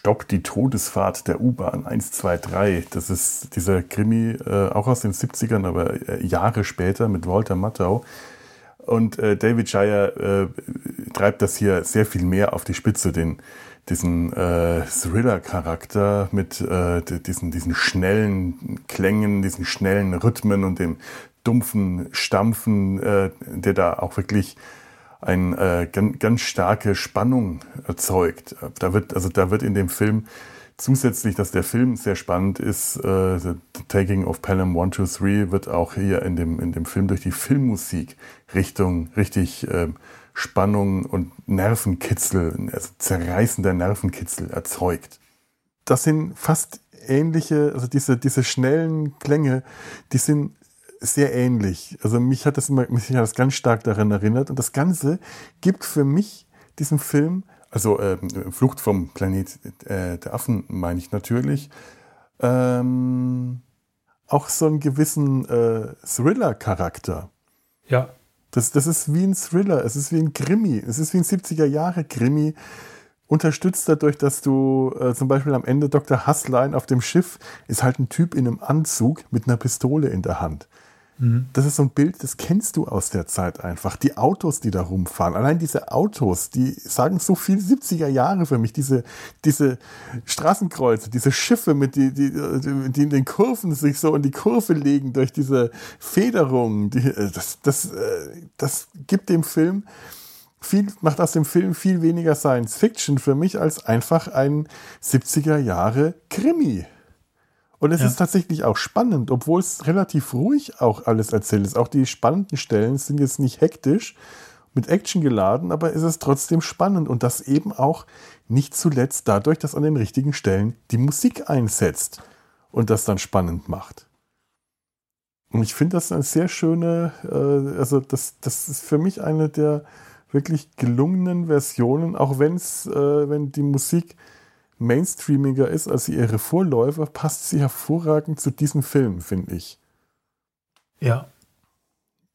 Stopp die Todesfahrt der U-Bahn 123. Das ist dieser Krimi, äh, auch aus den 70ern, aber äh, Jahre später mit Walter Matthau. Und äh, David Shire äh, treibt das hier sehr viel mehr auf die Spitze, den, diesen äh, Thriller-Charakter mit äh, diesen, diesen schnellen Klängen, diesen schnellen Rhythmen und dem dumpfen Stampfen, der da auch wirklich eine äh, ganz, ganz starke Spannung erzeugt. Da wird, also da wird in dem Film zusätzlich, dass der Film sehr spannend ist, äh, The Taking of Pelham 1, 2, 3 wird auch hier in dem, in dem Film durch die Filmmusik Richtung richtig äh, Spannung und Nervenkitzel, also zerreißender Nervenkitzel erzeugt. Das sind fast ähnliche, also diese, diese schnellen Klänge, die sind sehr ähnlich. Also mich hat das immer, mich hat das ganz stark daran erinnert. Und das Ganze gibt für mich diesem Film, also äh, Flucht vom Planet äh, der Affen meine ich natürlich, ähm, auch so einen gewissen äh, Thriller-Charakter. Ja. Das, das ist wie ein Thriller, es ist wie ein Krimi, es ist wie ein 70er-Jahre-Krimi, unterstützt dadurch, dass du äh, zum Beispiel am Ende Dr. Hasslein auf dem Schiff ist halt ein Typ in einem Anzug mit einer Pistole in der Hand. Mhm. Das ist so ein Bild, das kennst du aus der Zeit einfach. Die Autos, die da rumfahren. Allein diese Autos, die sagen so viel 70er Jahre für mich. Diese, diese Straßenkreuze, diese Schiffe, mit die, die, die in den Kurven sich so in die Kurve legen durch diese Federung. Die, äh, das, das, äh, das gibt dem Film viel, macht aus dem Film viel weniger Science Fiction für mich als einfach ein 70er Jahre Krimi. Und es ja. ist tatsächlich auch spannend, obwohl es relativ ruhig auch alles erzählt ist. Auch die spannenden Stellen sind jetzt nicht hektisch mit Action geladen, aber es ist trotzdem spannend und das eben auch nicht zuletzt dadurch, dass an den richtigen Stellen die Musik einsetzt und das dann spannend macht. Und ich finde das eine sehr schöne, äh, also das, das ist für mich eine der wirklich gelungenen Versionen, auch wenn es, äh, wenn die Musik mainstreamiger ist als ihre Vorläufer, passt sie hervorragend zu diesem Film, finde ich. Ja.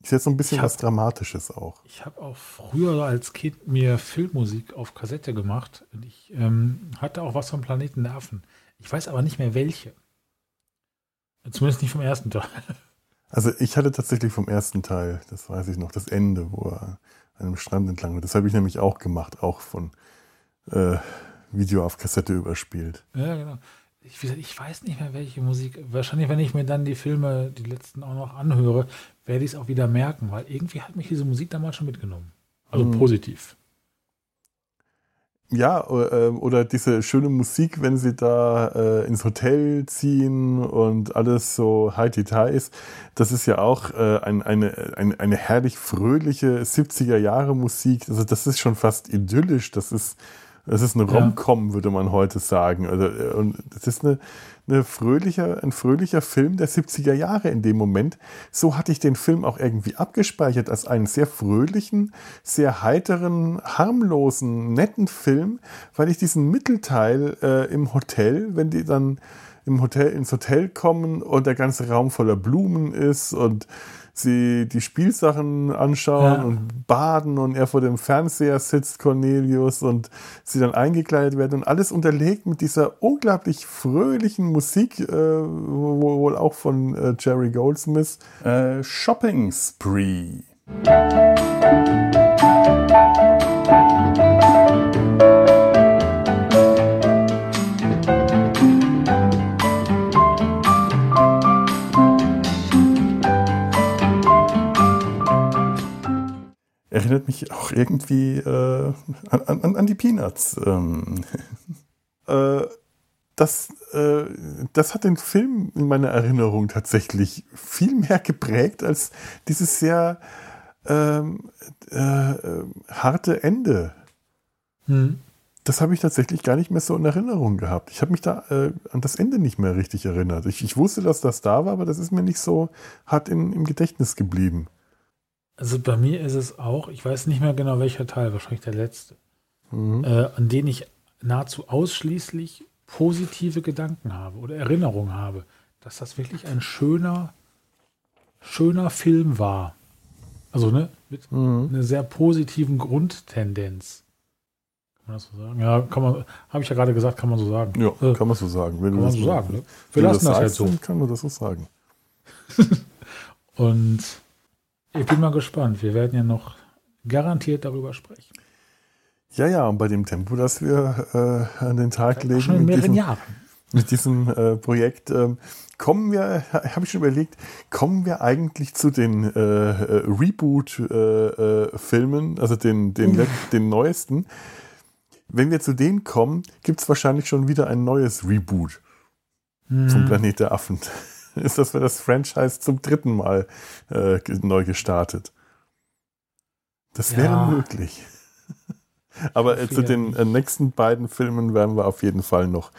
Ist jetzt so ein bisschen hab, was Dramatisches auch. Ich habe auch früher als Kind mir Filmmusik auf Kassette gemacht. Und ich ähm, hatte auch was vom Planeten der Affen. Ich weiß aber nicht mehr welche. Zumindest nicht vom ersten Teil. Also ich hatte tatsächlich vom ersten Teil, das weiß ich noch, das Ende, wo er einem Strand entlang. Das habe ich nämlich auch gemacht, auch von äh, Video auf Kassette überspielt. Ja, genau. Ich, ich, weiß nicht mehr, welche Musik. Wahrscheinlich, wenn ich mir dann die Filme, die letzten auch noch anhöre, werde ich es auch wieder merken, weil irgendwie hat mich diese Musik damals schon mitgenommen. Also hm. positiv. Ja, äh, oder diese schöne Musik, wenn sie da äh, ins Hotel ziehen und alles so high ist, das ist ja auch äh, ein, eine, eine, eine herrlich fröhliche 70er Jahre Musik. Also das ist schon fast idyllisch. Das ist, das ist eine Rom-Com, würde man heute sagen. Also, äh, und das ist eine, eine fröhlicher, ein fröhlicher Film der 70er Jahre in dem Moment. So hatte ich den Film auch irgendwie abgespeichert als einen sehr fröhlichen, sehr heiteren, harmlosen, netten Film, weil ich diesen Mittelteil äh, im Hotel, wenn die dann im Hotel ins Hotel kommen und der ganze Raum voller Blumen ist und sie die Spielsachen anschauen ja. und baden und er vor dem Fernseher sitzt, Cornelius, und sie dann eingekleidet werden und alles unterlegt mit dieser unglaublich fröhlichen Musik, äh, wohl auch von äh, Jerry Goldsmith, äh, Shopping Spree. Erinnert mich auch irgendwie äh, an, an, an, die Peanuts. Ähm, äh, das, äh, das hat den Film in meiner Erinnerung tatsächlich viel mehr geprägt als dieses sehr ähm, äh, harte Ende. Hm. Das habe ich tatsächlich gar nicht mehr so in Erinnerung gehabt. Ich habe mich da äh, an das Ende nicht mehr richtig erinnert. Ich, ich, wusste, dass das da war, aber das ist mir nicht so hart in, im Gedächtnis geblieben. Also bei mir ist es auch, ich weiß nicht mehr genau welcher Teil, wahrscheinlich der letzte, mhm. äh, an den ich nahezu ausschließlich positive Gedanken habe oder Erinnerungen habe, dass das wirklich ein schöner, schöner Film war. Also ne, mit mhm. einer sehr positiven Grundtendenz. Kann man das so sagen? Ja, kann man, habe ich ja gerade gesagt, kann man so sagen. Ja, äh, kann man so sagen. Wenn kann man so sagen. Ne? Wir lassen das, das halt so. Kann man das so sagen. Und ich bin mal gespannt. Wir werden ja noch garantiert darüber sprechen. Ja, ja, und bei dem Tempo, das wir äh, an den Tag legen. Schon in mehreren diesem, Jahren. Mit diesem äh, Projekt ähm, kommen wir, habe ich schon überlegt, kommen wir eigentlich zu den äh, äh Reboot-Filmen, äh, also den, den, den neuesten. Wenn wir zu denen kommen, gibt es wahrscheinlich schon wieder ein neues Reboot hm. zum Planet der Affen ist das für das Franchise zum dritten Mal äh, neu gestartet. Das wäre ja. möglich. Aber äh, zu den äh, nächsten beiden Filmen werden wir auf jeden Fall noch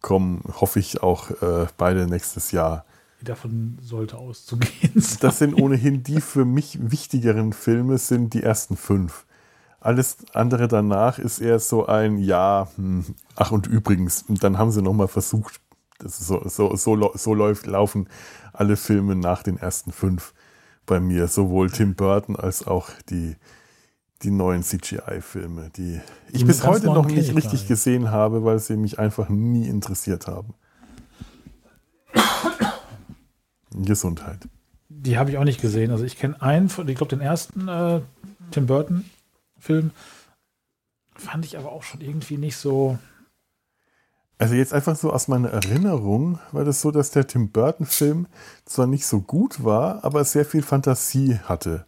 kommen. Hoffe ich auch äh, beide nächstes Jahr. Davon sollte auszugehen sein. Das sind ohnehin die für mich wichtigeren Filme, sind die ersten fünf. Alles andere danach ist eher so ein Ja, hm, ach und übrigens, dann haben sie nochmal versucht, das so, so, so, so läuft, laufen alle Filme nach den ersten fünf bei mir. Sowohl Tim Burton als auch die, die neuen CGI-Filme, die ich bis heute noch nicht richtig gesehen habe, weil sie mich einfach nie interessiert haben. Gesundheit. Die habe ich auch nicht gesehen. Also ich kenne einen von, ich glaube den ersten äh, Tim Burton-Film. Fand ich aber auch schon irgendwie nicht so. Also jetzt einfach so aus meiner Erinnerung war das so, dass der Tim Burton-Film zwar nicht so gut war, aber sehr viel Fantasie hatte.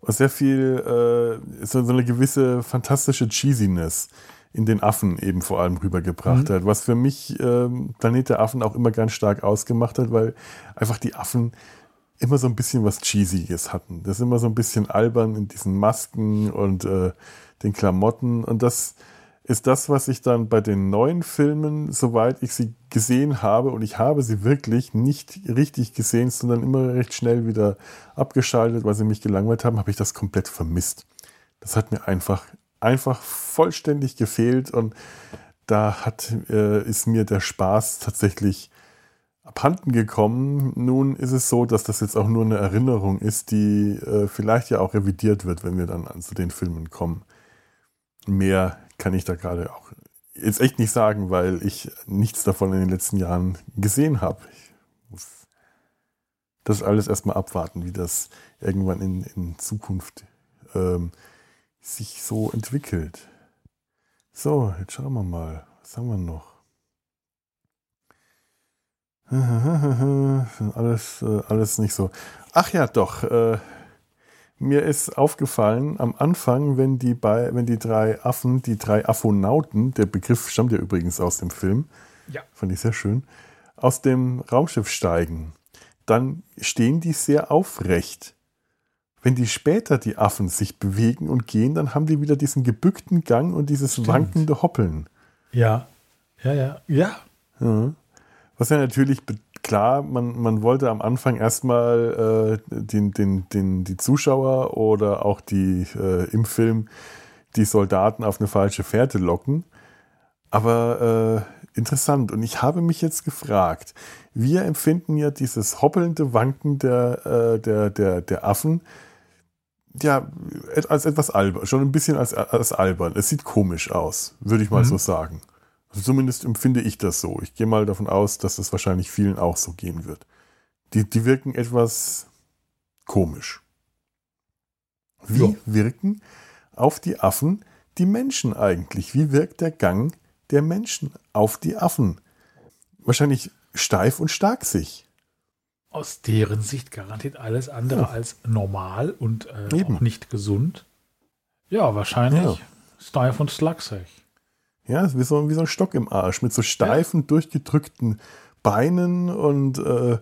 Und sehr viel, äh, so, so eine gewisse fantastische Cheesiness in den Affen eben vor allem rübergebracht mhm. hat. Was für mich äh, Planet der Affen auch immer ganz stark ausgemacht hat, weil einfach die Affen immer so ein bisschen was Cheesiges hatten. Das ist immer so ein bisschen albern in diesen Masken und äh, den Klamotten. Und das ist das, was ich dann bei den neuen Filmen, soweit ich sie gesehen habe, und ich habe sie wirklich nicht richtig gesehen, sondern immer recht schnell wieder abgeschaltet, weil sie mich gelangweilt haben, habe ich das komplett vermisst. Das hat mir einfach, einfach vollständig gefehlt und da hat, äh, ist mir der Spaß tatsächlich abhanden gekommen. Nun ist es so, dass das jetzt auch nur eine Erinnerung ist, die äh, vielleicht ja auch revidiert wird, wenn wir dann zu den Filmen kommen. Mehr kann ich da gerade auch jetzt echt nicht sagen, weil ich nichts davon in den letzten Jahren gesehen habe. Ich muss das alles erstmal abwarten, wie das irgendwann in, in Zukunft ähm, sich so entwickelt. So, jetzt schauen wir mal. Was haben wir noch? alles, äh, alles nicht so. Ach ja, doch. Äh, mir ist aufgefallen, am Anfang, wenn die, bei, wenn die drei Affen, die drei Aphonauten, der Begriff stammt ja übrigens aus dem Film, Ja. fand ich sehr schön, aus dem Raumschiff steigen, dann stehen die sehr aufrecht. Wenn die später die Affen sich bewegen und gehen, dann haben die wieder diesen gebückten Gang und dieses Stimmt. wankende Hoppeln. Ja. Ja, ja. Ja. Ja. Was ja natürlich be- klar, man, man wollte am Anfang erstmal äh, den, den, den, die Zuschauer oder auch die äh, im Film die Soldaten auf eine falsche Fährte locken. Aber äh, interessant. Und ich habe mich jetzt gefragt, wir empfinden ja dieses hoppelnde Wanken der, äh, der, der, der Affen ja als etwas albern, schon ein bisschen als, als albern. Es sieht komisch aus, würde ich mal Mhm. so sagen. Also zumindest empfinde ich das so. Ich gehe mal davon aus, dass das wahrscheinlich vielen auch so gehen wird. Die, die wirken etwas komisch. Wie Ja. wirken auf die Affen die Menschen eigentlich? Wie wirkt der Gang der Menschen auf die Affen? Wahrscheinlich steif und stark sich. Aus deren Sicht garantiert alles andere Ja. als normal und äh, Eben. auch nicht gesund. Ja, wahrscheinlich Ja. steif und schlaksig. Ja, wie so, wie so ein Stock im Arsch mit so steifen, durchgedrückten Beinen und äh,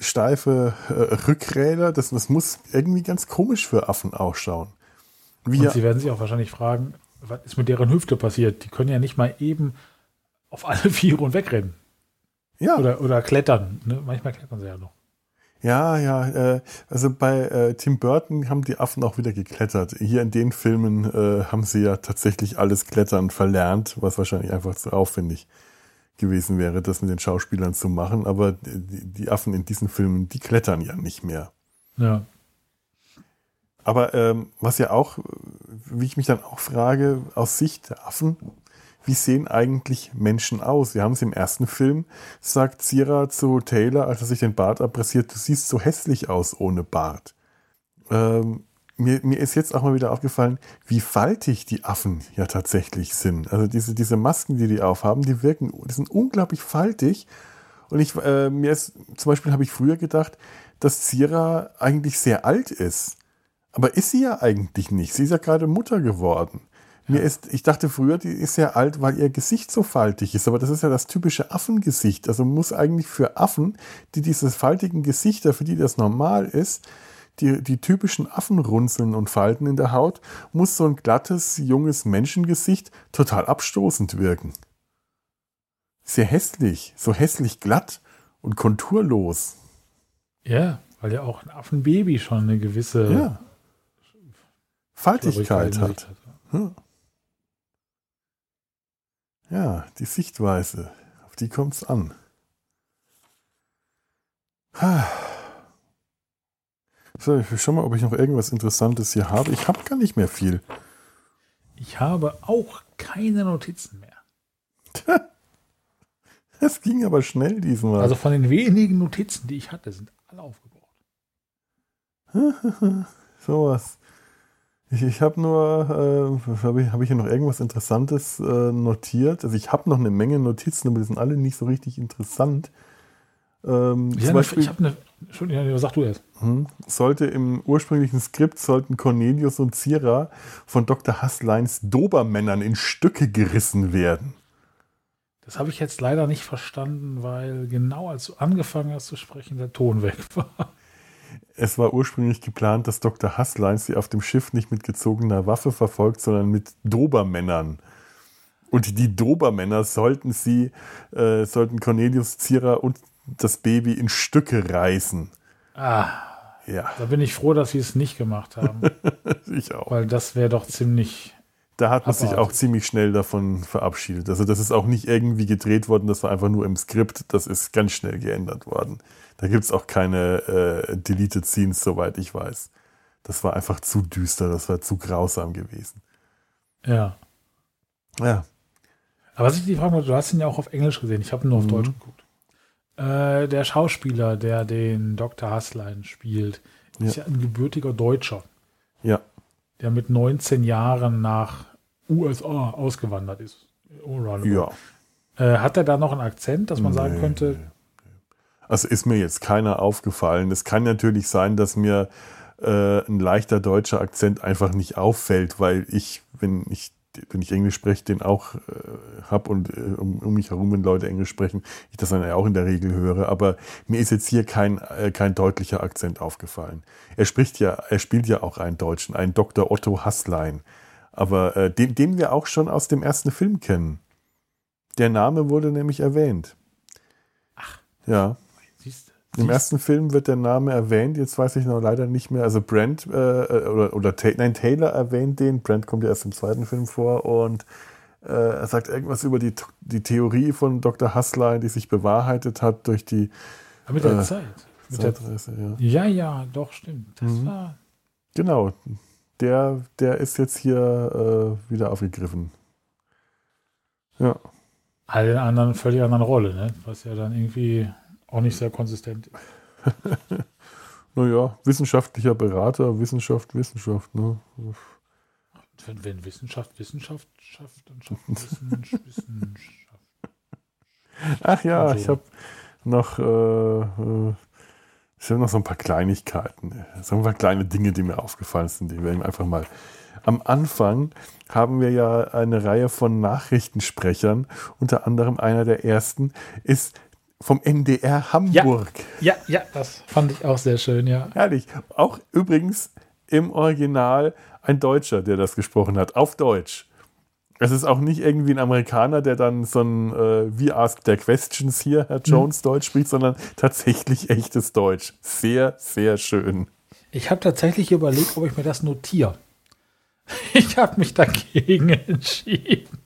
steife äh, Rückräder. Das, das muss irgendwie ganz komisch für Affen ausschauen. Wie Und ja, sie werden sich auch wahrscheinlich fragen, was ist mit deren Hüfte passiert? Die können ja nicht mal eben auf alle Viere und wegrennen. ja, Oder, oder klettern. Ne? Manchmal klettern sie ja noch. Ja, ja. Äh, also bei äh, Tim Burton haben die Affen auch wieder geklettert. Hier in den Filmen äh, haben sie ja tatsächlich alles Klettern verlernt, was wahrscheinlich einfach zu aufwendig gewesen wäre, das mit den Schauspielern zu machen. Aber die, die Affen in diesen Filmen, die klettern ja nicht mehr. Ja. Aber ähm, was ja auch, wie ich mich dann auch frage, aus Sicht der Affen, wie sehen eigentlich Menschen aus? Wir haben es im ersten Film, sagt Zira zu Taylor, als er sich den Bart abrasiert, du siehst so hässlich aus ohne Bart. Ähm, mir, mir ist jetzt auch mal wieder aufgefallen, wie faltig die Affen ja tatsächlich sind. Also diese, diese Masken, die die aufhaben, die wirken, die sind unglaublich faltig. Und ich, äh, mir ist, zum Beispiel habe ich früher gedacht, dass Zira eigentlich sehr alt ist. Aber ist sie ja eigentlich nicht. Sie ist ja gerade Mutter geworden. Mir ist, ich dachte früher, die ist sehr alt, weil ihr Gesicht so faltig ist. Aber das ist ja das typische Affengesicht. Also muss eigentlich für Affen, die diese faltigen Gesichter, für die das normal ist, die, die typischen Affenrunzeln und Falten in der Haut, muss so ein glattes, junges Menschengesicht total abstoßend wirken. Sehr hässlich, so hässlich glatt und konturlos. Ja, weil ja auch ein Affenbaby schon eine gewisse Ja. Faltigkeit Gesicht hat. Hm. Ja, die Sichtweise, auf die kommt es an. Ha. So, ich schau mal, ob ich noch irgendwas Interessantes hier habe. Ich habe gar nicht mehr viel. Ich habe auch keine Notizen mehr. Es ging aber schnell diesmal. Also von den wenigen Notizen, die ich hatte, sind alle aufgebraucht. Sowas. Ich, ich habe nur, äh, habe ich, hab ich hier noch irgendwas Interessantes äh, notiert? Also ich habe noch eine Menge Notizen, aber die sind alle nicht so richtig interessant. Ähm, Ja, zum Beispiel ich habe eine. Entschuldigung, sag du erst. hm, sollte im ursprünglichen Skript sollten Cornelius und Zira von Dr. Hassleins Dobermännern in Stücke gerissen werden. Das habe ich jetzt leider nicht verstanden, weil genau als du angefangen hast zu sprechen, der Ton weg war. Es war ursprünglich geplant, dass Dr. Hasslein sie auf dem Schiff nicht mit gezogener Waffe verfolgt, sondern mit Dobermännern. Und die Dobermänner sollten sie, äh, sollten Cornelius Zira und das Baby in Stücke reißen. Ah, Ja, da bin ich froh, dass sie es nicht gemacht haben, ich auch. weil das wäre doch ziemlich. Da hat man sich auch ziemlich schnell davon verabschiedet. Also das ist auch nicht irgendwie gedreht worden, das war einfach nur im Skript, das ist ganz schnell geändert worden. Da gibt es auch keine äh, Deleted Scenes, soweit ich weiß. Das war einfach zu düster, das war zu grausam gewesen. Ja. Ja, Aber was ich die Frage du hast ihn ja auch auf Englisch gesehen, ich habe nur auf Mhm. Deutsch geguckt. Äh, der Schauspieler, der den Dr. Hasslein spielt, ist ja ein gebürtiger Deutscher, ja, der mit 19 Jahren nach USA ausgewandert ist. Roundabout. ja. Äh, hat er da noch einen Akzent, dass man sagen Nee, könnte, Also ist mir jetzt keiner aufgefallen. Es kann natürlich sein, dass mir äh, ein leichter deutscher Akzent einfach nicht auffällt, weil ich, wenn ich wenn ich Englisch spreche, den auch äh, habe und äh, um, um, mich herum, wenn Leute Englisch sprechen, ich das dann ja auch in der Regel höre. Aber mir ist jetzt hier kein, äh, kein deutlicher Akzent aufgefallen. Er spricht ja, er spielt ja auch einen Deutschen, einen Dr. Otto Hasslein. Aber äh, den, den wir auch schon aus dem ersten Film kennen. Der Name wurde nämlich erwähnt. Ach. Ja. Siehst? Im ersten Film wird der Name erwähnt, jetzt weiß ich noch leider nicht mehr. Also Brent äh, oder, oder nein, Taylor erwähnt den. Brent kommt ja erst im zweiten Film vor und äh, er sagt irgendwas über die, die Theorie von Dr. Hasslein, die sich bewahrheitet hat durch die. Aber mit der äh, Zeit. Mit Zeitreise, der, ja. ja, ja, doch, stimmt. Das mhm. war. Genau. Der, der ist jetzt hier äh, wieder aufgegriffen. Ja. Alle anderen völlig anderen Rolle, ne? Was ja dann irgendwie auch nicht sehr konsistent. naja, wissenschaftlicher Berater, Wissenschaft, Wissenschaft. Ne? Wenn, wenn Wissenschaft Wissenschaft schafft, dann schafft Wissenschaft Wissenschaft. Ach ja, so. ich habe noch, äh, äh, ich habe noch so ein paar Kleinigkeiten, so ein paar kleine Dinge, die mir aufgefallen sind, die werden einfach mal. Am Anfang haben wir ja eine Reihe von Nachrichtensprechern, unter anderem einer der ersten ist vom NDR Hamburg. Ja, ja, ja, das fand ich auch sehr schön, ja. Herrlich. Auch übrigens im Original ein Deutscher, der das gesprochen hat, auf Deutsch. Es ist auch nicht irgendwie ein Amerikaner, der dann so ein äh, We Ask Their Questions hier, Herr Jones, hm. Deutsch spricht, sondern tatsächlich echtes Deutsch. Sehr, sehr schön. Ich habe tatsächlich überlegt, ob ich mir das notiere. Ich habe mich dagegen entschieden.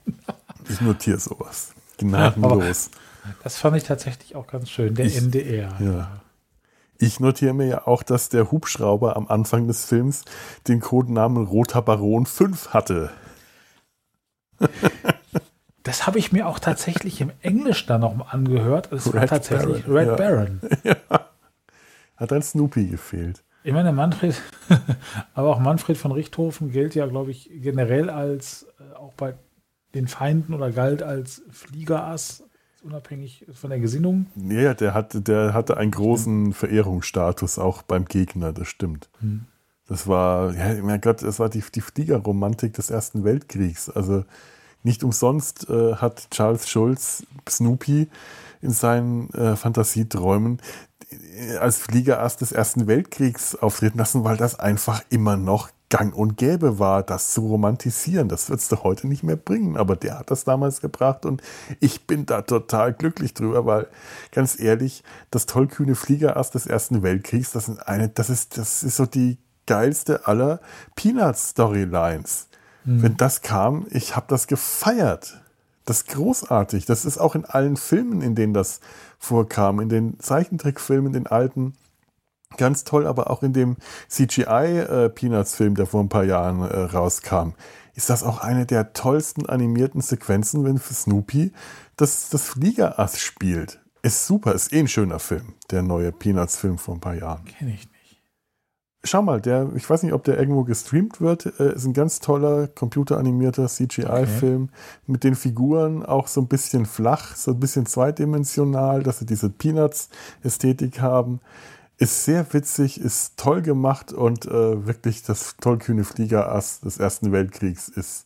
Ich notiere sowas. Gnadenlos. Ja, das fand ich tatsächlich auch ganz schön, der ich, NDR. Ja. Ich notiere mir ja auch, dass der Hubschrauber am Anfang des Films den Codenamen Roter Baron 5 hatte. Das habe ich mir auch tatsächlich im Englisch dann noch mal angehört. Es war tatsächlich Baron. Red ja. Baron. Ja. Hat ein Snoopy gefehlt. Ich meine, Manfred, aber auch Manfred von Richthofen gilt ja, glaube ich, generell als, äh, auch bei den Feinden oder galt als Fliegerass unabhängig von der Gesinnung. Ja, der hatte, der hatte einen großen Verehrungsstatus auch beim Gegner, das stimmt. Hm. Das war, ja, mein Gott, das war die, die Fliegerromantik des Ersten Weltkriegs. Also nicht umsonst äh, hat Charles Schulz Snoopy in seinen äh, Fantasieträumen äh, als Fliegerass des Ersten Weltkriegs auftreten lassen, weil das einfach immer noch gang und gäbe war, das zu romantisieren. Das wird es doch heute nicht mehr bringen. Aber der hat das damals gebracht und ich bin da total glücklich drüber, weil ganz ehrlich, das tollkühne Fliegerass des Ersten Weltkriegs, das ist eine, das ist, das ist so die geilste aller Peanuts-Storylines. Mhm. Wenn das kam, ich habe das gefeiert. Das ist großartig. Das ist auch in allen Filmen, in denen das vorkam, in den Zeichentrickfilmen, in den alten Ganz toll, aber auch in dem CGI-Peanuts-Film, äh, der vor ein paar Jahren äh, rauskam, ist das auch eine der tollsten animierten Sequenzen, wenn für Snoopy das, das Fliegerass spielt. Ist super, ist eh ein schöner Film, der neue Peanuts-Film vor ein paar Jahren. Kenn ich. Schau mal, der, ich weiß nicht, ob der irgendwo gestreamt wird, äh, ist ein ganz toller computeranimierter CGI-Film okay. mit den Figuren auch so ein bisschen flach, so ein bisschen zweidimensional, dass sie diese Peanuts-Ästhetik haben. Ist sehr witzig, ist toll gemacht und äh, wirklich das tollkühne Fliegerass des Ersten Weltkriegs ist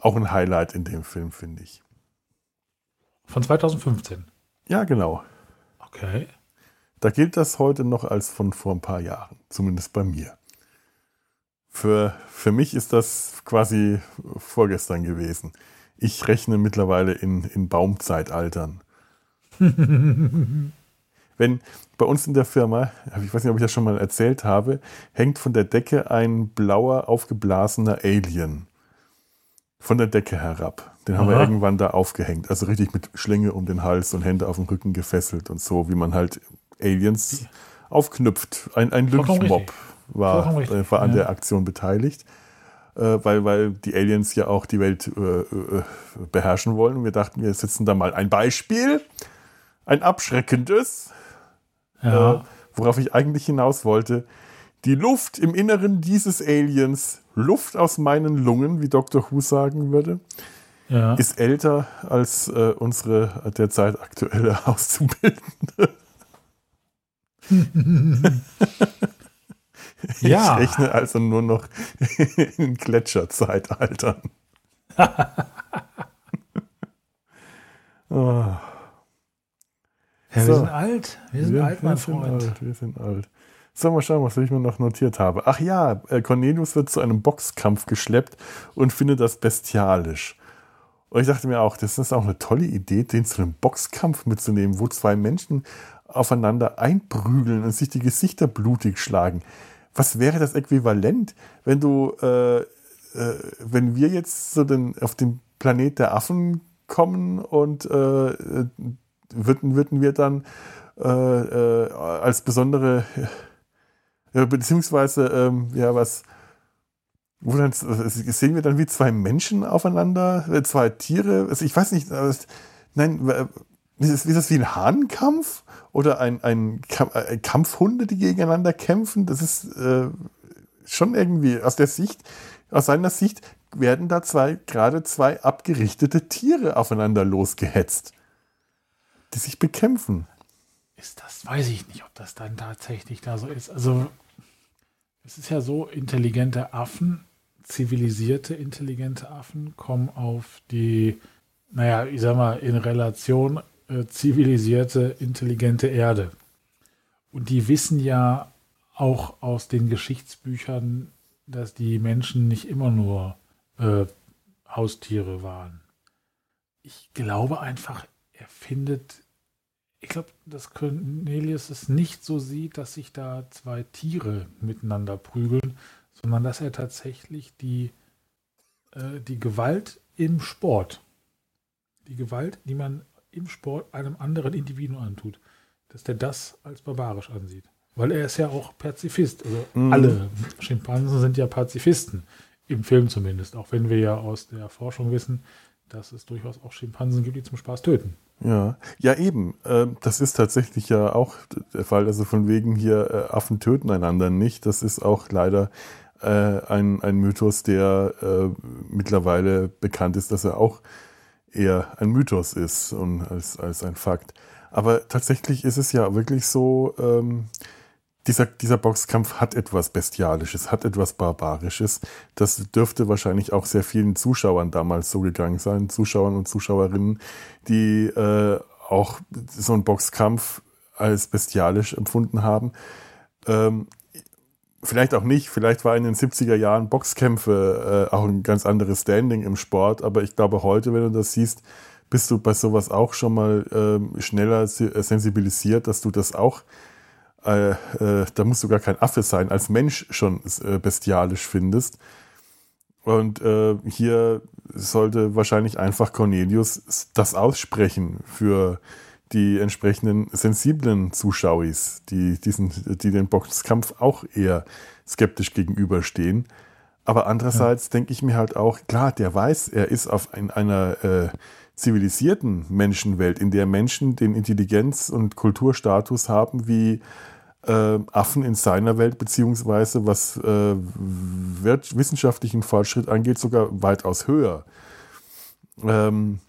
auch ein Highlight in dem Film, finde ich. Von 2015? Ja, genau. Okay. Da gilt das heute noch als von vor ein paar Jahren, zumindest bei mir. Für, für mich ist das quasi vorgestern gewesen. Ich rechne mittlerweile in, in Baumzeitaltern. wenn bei uns in der Firma, ich weiß nicht, ob ich das schon mal erzählt habe, hängt von der Decke ein blauer, aufgeblasener Alien. Von der Decke herab. Den Aha. haben wir irgendwann da aufgehängt. Also richtig mit Schlinge um den Hals und Hände auf den Rücken gefesselt und so, wie man halt Aliens aufknüpft. Ein, ein Lynchmob war, äh, war an ja. der Aktion beteiligt. Äh, weil, weil die Aliens ja auch die Welt äh, äh, beherrschen wollen. Und wir dachten, wir setzen da mal ein Beispiel, ein abschreckendes, ja. Äh, worauf ich eigentlich hinaus wollte. Die Luft im Inneren dieses Aliens, Luft aus meinen Lungen, wie Dr. Who sagen würde, ja. ist älter als unsere derzeit aktuelle Auszubildende. Ja. Ich rechne also nur noch in Gletscherzeitaltern. oh. Ja, So. wir sind alt. Wir sind alt, mein sind Freund. alt, wir sind alt. So, mal schauen, was ich mir noch notiert habe. Ach ja, äh, Cornelius wird zu einem Boxkampf geschleppt und findet das bestialisch. Und ich dachte mir auch, das ist auch eine tolle Idee, den zu einem Boxkampf mitzunehmen, wo zwei Menschen aufeinander einprügeln und sich die Gesichter blutig schlagen. Was wäre das Äquivalent, wenn du, äh, äh, wenn wir jetzt so den, auf den Planet der Affen kommen und äh, würden, würden wir dann äh, äh, als besondere, beziehungsweise, ähm, ja, was, wo dann, sehen wir dann wie zwei Menschen aufeinander, äh, zwei Tiere, also ich weiß nicht, nein, ist das, ist das wie ein Hahnkampf oder ein, ein Kam- äh, Kampfhunde, die gegeneinander kämpfen? Das ist äh, schon irgendwie aus der Sicht, aus seiner Sicht werden da zwei, gerade zwei abgerichtete Tiere aufeinander losgehetzt, die sich bekämpfen. Ist das, weiß ich nicht, ob das dann tatsächlich da so ist. Also, es ist ja so, intelligente Affen, zivilisierte, intelligente Affen kommen auf die, naja, ich sag mal, in Relation äh, zivilisierte, intelligente Erde. Und die wissen ja auch aus den Geschichtsbüchern, dass die Menschen nicht immer nur äh, Haustiere waren. Ich glaube einfach, er findet ich glaube, dass Cornelius es nicht so sieht, dass sich da zwei Tiere miteinander prügeln, sondern dass er tatsächlich die, äh, die Gewalt im Sport, die Gewalt, die man im Sport einem anderen Individuum antut, dass der das als barbarisch ansieht. Weil er ist ja auch Pazifist. Also Mhm. alle Schimpansen sind ja Pazifisten. Im Film zumindest. Auch wenn wir ja aus der Forschung wissen, dass es durchaus auch Schimpansen gibt, die zum Spaß töten. Ja, ja eben. Ähm, das ist tatsächlich ja auch der Fall. Also von wegen hier äh, Affen töten einander nicht. Das ist auch leider äh, ein, ein Mythos, der äh, mittlerweile bekannt ist, dass er auch eher ein Mythos ist und als, als ein Fakt. Aber tatsächlich ist es ja wirklich so, ähm, dieser, dieser Boxkampf hat etwas Bestialisches, hat etwas Barbarisches. Das dürfte wahrscheinlich auch sehr vielen Zuschauern damals so gegangen sein, Zuschauern und Zuschauerinnen, die äh, auch so einen Boxkampf als bestialisch empfunden haben. Ähm, vielleicht auch nicht, vielleicht war in den 70er Jahren Boxkämpfe äh, auch ein ganz anderes Standing im Sport, aber ich glaube heute, wenn du das siehst, bist du bei sowas auch schon mal ähm, schneller se- sensibilisiert, dass du das auch äh, äh, da musst du gar kein Affe sein, als Mensch schon äh, bestialisch findest. Und äh, hier sollte wahrscheinlich einfach Cornelius das aussprechen für die entsprechenden sensiblen Zuschauis, die, diesen, die den Boxkampf auch eher skeptisch gegenüberstehen. Aber andererseits denke ich mir halt auch, klar, der weiß, er ist auf in einer äh, zivilisierten Menschenwelt, in der Menschen den Intelligenz- und Kulturstatus haben wie äh, Affen in seiner Welt, beziehungsweise was äh, wissenschaftlichen Fortschritt angeht, sogar weitaus höher. Ähm,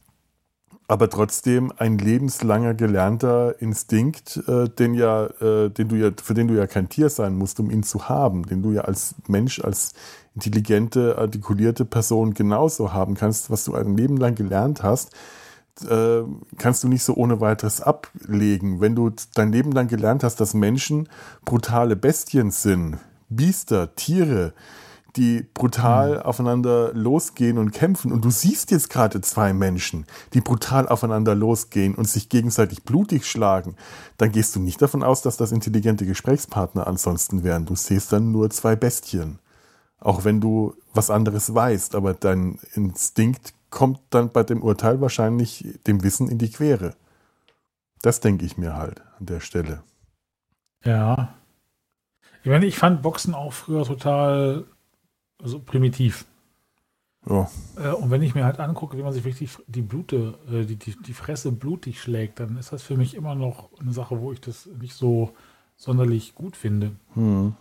aber trotzdem ein lebenslanger gelernter Instinkt, äh, den ja, äh, den du ja, für den du ja kein Tier sein musst, um ihn zu haben, den du ja als Mensch, als intelligente, artikulierte Person genauso haben kannst, was du ein Leben lang gelernt hast, äh, kannst du nicht so ohne weiteres ablegen. Wenn du dein Leben lang gelernt hast, dass Menschen brutale Bestien sind, Biester, Tiere, die brutal aufeinander losgehen und kämpfen. Und du siehst jetzt gerade zwei Menschen, die brutal aufeinander losgehen und sich gegenseitig blutig schlagen. Dann gehst du nicht davon aus, dass das intelligente Gesprächspartner ansonsten wären. Du siehst dann nur zwei Bestien. Auch wenn du was anderes weißt, aber dein Instinkt kommt dann bei dem Urteil wahrscheinlich dem Wissen in die Quere. Das denke ich mir halt an der Stelle. Ja. Ich meine, ich fand Boxen auch früher total also primitiv. Ja, Äh, und wenn ich mir halt angucke, wie man sich wirklich die Blute, äh, die, die, die Fresse blutig schlägt, dann ist das für mich immer noch eine Sache, wo ich das nicht so sonderlich gut finde. hm.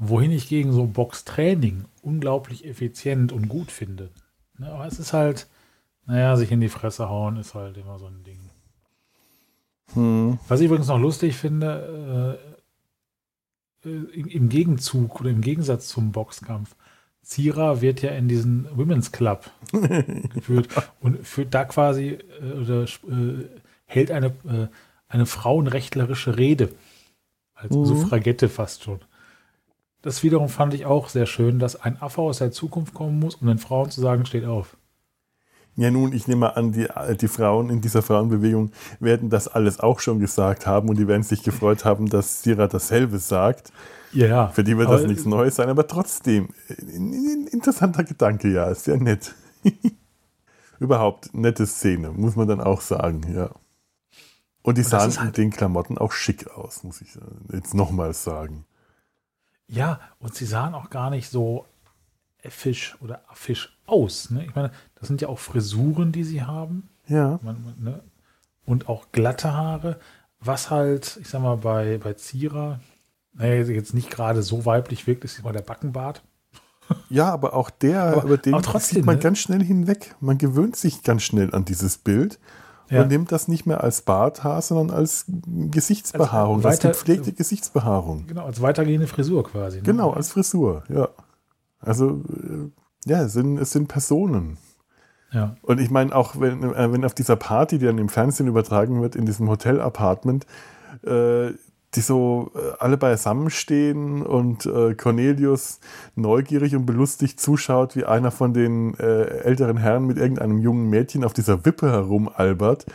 Wohin ich gegen so Boxtraining unglaublich effizient und gut finde. Ne, aber es ist halt, naja, sich in die Fresse hauen ist halt immer so ein Ding. Hm. Was ich übrigens noch lustig finde, äh, im Gegenzug oder im Gegensatz zum Boxkampf. Zira wird ja in diesen Women's Club geführt und führt da quasi äh, oder äh, hält eine, äh, eine frauenrechtlerische Rede. Als mhm. Suffragette fast schon. Das wiederum fand ich auch sehr schön, dass ein Affe aus der Zukunft kommen muss, um den Frauen zu sagen, steht auf. Ja, nun, ich nehme an, die, die Frauen in dieser Frauenbewegung werden das alles auch schon gesagt haben und die werden sich gefreut haben, dass Sira dasselbe sagt. Ja. Für die wird das nichts Neues sein, aber trotzdem, ein interessanter Gedanke, ja, sehr nett. Überhaupt, nette Szene, muss man dann auch sagen, ja. Und die und sahen halt in den Klamotten auch schick aus, muss ich jetzt nochmals sagen. Ja, und sie sahen auch gar nicht so Fisch oder Fisch aus. Ne? Ich meine, das sind ja auch Frisuren, die sie haben. Ja. Man, ne? Und auch glatte Haare, was halt, ich sag mal, bei, bei Zira, naja, jetzt nicht gerade so weiblich wirkt, ist mal der Backenbart. Ja, aber auch der, aber, über den trotzdem, sieht man ne? ganz schnell hinweg. Man gewöhnt sich ganz schnell an dieses Bild ja. und nimmt das nicht mehr als Barthaar, sondern als Gesichtsbehaarung, als, weiter, als gepflegte Gesichtsbehaarung. Genau, als weitergehende Frisur quasi. Ne? Genau, als Frisur, ja. Also, äh, ja, es sind, es sind Personen. Ja. Und ich meine, auch wenn, äh, wenn auf dieser Party, die dann im Fernsehen übertragen wird, in diesem Hotel-Apartment, äh, die so äh, alle beisammenstehen und äh, Cornelius neugierig und belustigt zuschaut, wie einer von den äh, älteren Herren mit irgendeinem jungen Mädchen auf dieser Wippe herumalbert.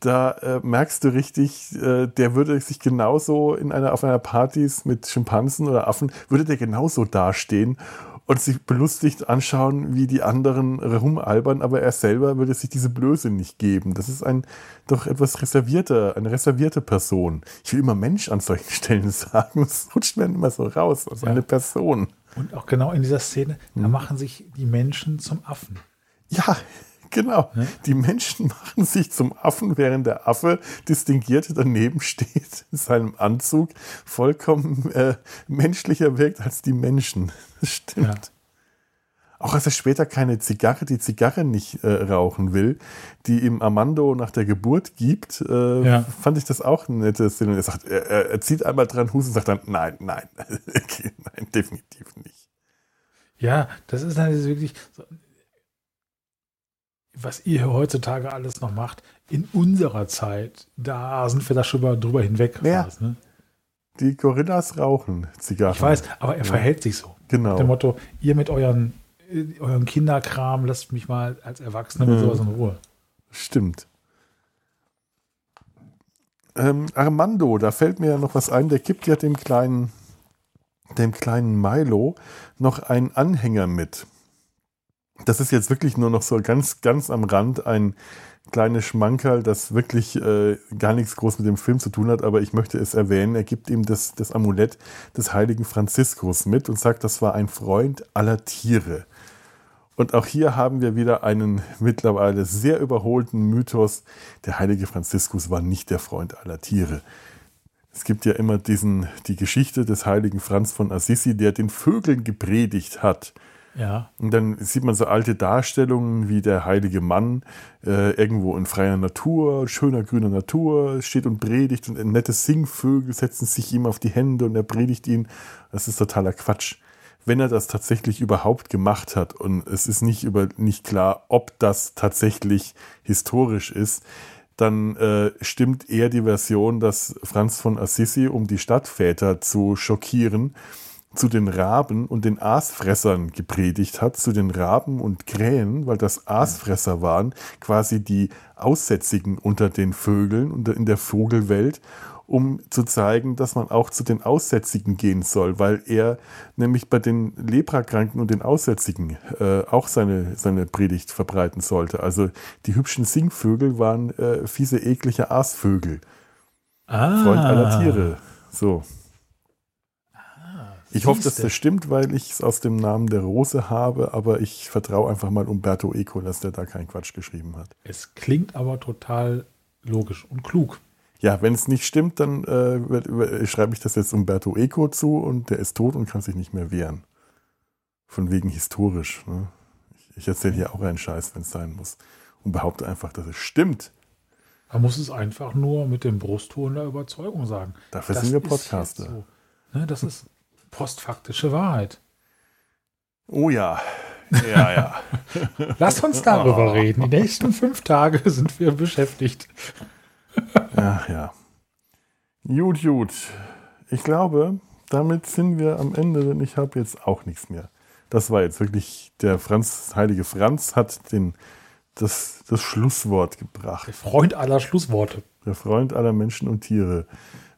Da äh, merkst du richtig, der würde sich genauso in einer, auf einer Partys mit Schimpansen oder Affen, würde der genauso dastehen und sich belustigt anschauen, wie die anderen rumalbern, aber er selber würde sich diese Blöße nicht geben. Das ist ein doch etwas reservierter, eine reservierte Person. Ich will immer Mensch an solchen Stellen sagen. Es rutscht mir immer so raus, als ja. eine Person. Und auch genau in dieser Szene, da hm. machen sich die Menschen zum Affen. Ja, Genau. Ja? Die Menschen machen sich zum Affen, während der Affe distinguiert daneben steht in seinem Anzug, vollkommen äh, menschlicher wirkt als die Menschen. Das stimmt. Ja. Auch als er später keine Zigarre, die Zigarre nicht äh, rauchen will, die ihm Armando nach der Geburt gibt, äh, ja. fand ich das auch eine nette Szene. Er, sagt, er, er zieht einmal dran Hus und sagt dann, nein, nein, nein, definitiv nicht. Ja, das ist dann wirklich, so, was ihr heutzutage alles noch macht, in unserer Zeit, da sind wir da schon mal drüber hinweg. Ja. Fast, ne? Die Gorillas rauchen Zigarren. Ich weiß, aber er ja. verhält sich so. Genau. Mit dem Motto, ihr mit euren, euren Kinderkram lasst mich mal als Erwachsener mit mhm. sowas in Ruhe. Stimmt. Ähm, Armando, da fällt mir ja noch was ein, der gibt ja dem kleinen, dem kleinen Milo noch einen Anhänger mit das ist jetzt wirklich nur noch so ganz, ganz am Rand ein kleines Schmankerl, das wirklich äh, gar nichts groß mit dem Film zu tun hat, aber ich möchte es erwähnen. Er gibt ihm das, das Amulett des heiligen Franziskus mit und sagt, das war ein Freund aller Tiere. Und auch hier haben wir wieder einen mittlerweile sehr überholten Mythos. Der heilige Franziskus war nicht der Freund aller Tiere. Es gibt ja immer diesen, die Geschichte des heiligen Franz von Assisi, der den Vögeln gepredigt hat. Ja. Und dann sieht man so alte Darstellungen wie der heilige Mann äh, irgendwo in freier Natur, schöner grüner Natur, steht und predigt und nette Singvögel setzen sich ihm auf die Hände und er predigt ihn. Das ist totaler Quatsch. Wenn er das tatsächlich überhaupt gemacht hat und es ist nicht, über, nicht klar, ob das tatsächlich historisch ist, dann äh, stimmt eher die Version, dass Franz von Assisi, um die Stadtväter zu schockieren, zu den Raben und den Aasfressern gepredigt hat, zu den Raben und Krähen, weil das Aasfresser waren, quasi die Aussätzigen unter den Vögeln und in der Vogelwelt, um zu zeigen, dass man auch zu den Aussätzigen gehen soll, weil er nämlich bei den Leprakranken und den Aussätzigen äh, auch seine, seine Predigt verbreiten sollte. Also die hübschen Singvögel waren äh, fiese, eklige Aasvögel. Ah. Freund aller Tiere. So. Ich hoffe, dass das stimmt, weil ich es aus dem Namen der Rose habe, aber ich vertraue einfach mal Umberto Eco, dass der da keinen Quatsch geschrieben hat. Es klingt aber total logisch und klug. Ja, wenn es nicht stimmt, dann äh, schreibe ich das jetzt Umberto Eco zu und der ist tot und kann sich nicht mehr wehren. Von wegen historisch. Ne? Ich, ich erzähle hier auch einen Scheiß, wenn es sein muss. Und behaupte einfach, dass es stimmt. Man muss es einfach nur mit dem Brustton der Überzeugung sagen. Dafür das sind wir Podcaster. So. Ne, das ist postfaktische Wahrheit. Oh ja. Ja, ja. Lass uns darüber oh. reden. Die nächsten fünf Tage sind wir beschäftigt. ja, ja. Gut, gut. Ich glaube, damit sind wir am Ende, denn ich habe jetzt auch nichts mehr. Das war jetzt wirklich, der Franz, heilige Franz hat den, das, das Schlusswort gebracht. Der Freund aller Schlussworte. Der Freund aller Menschen und Tiere.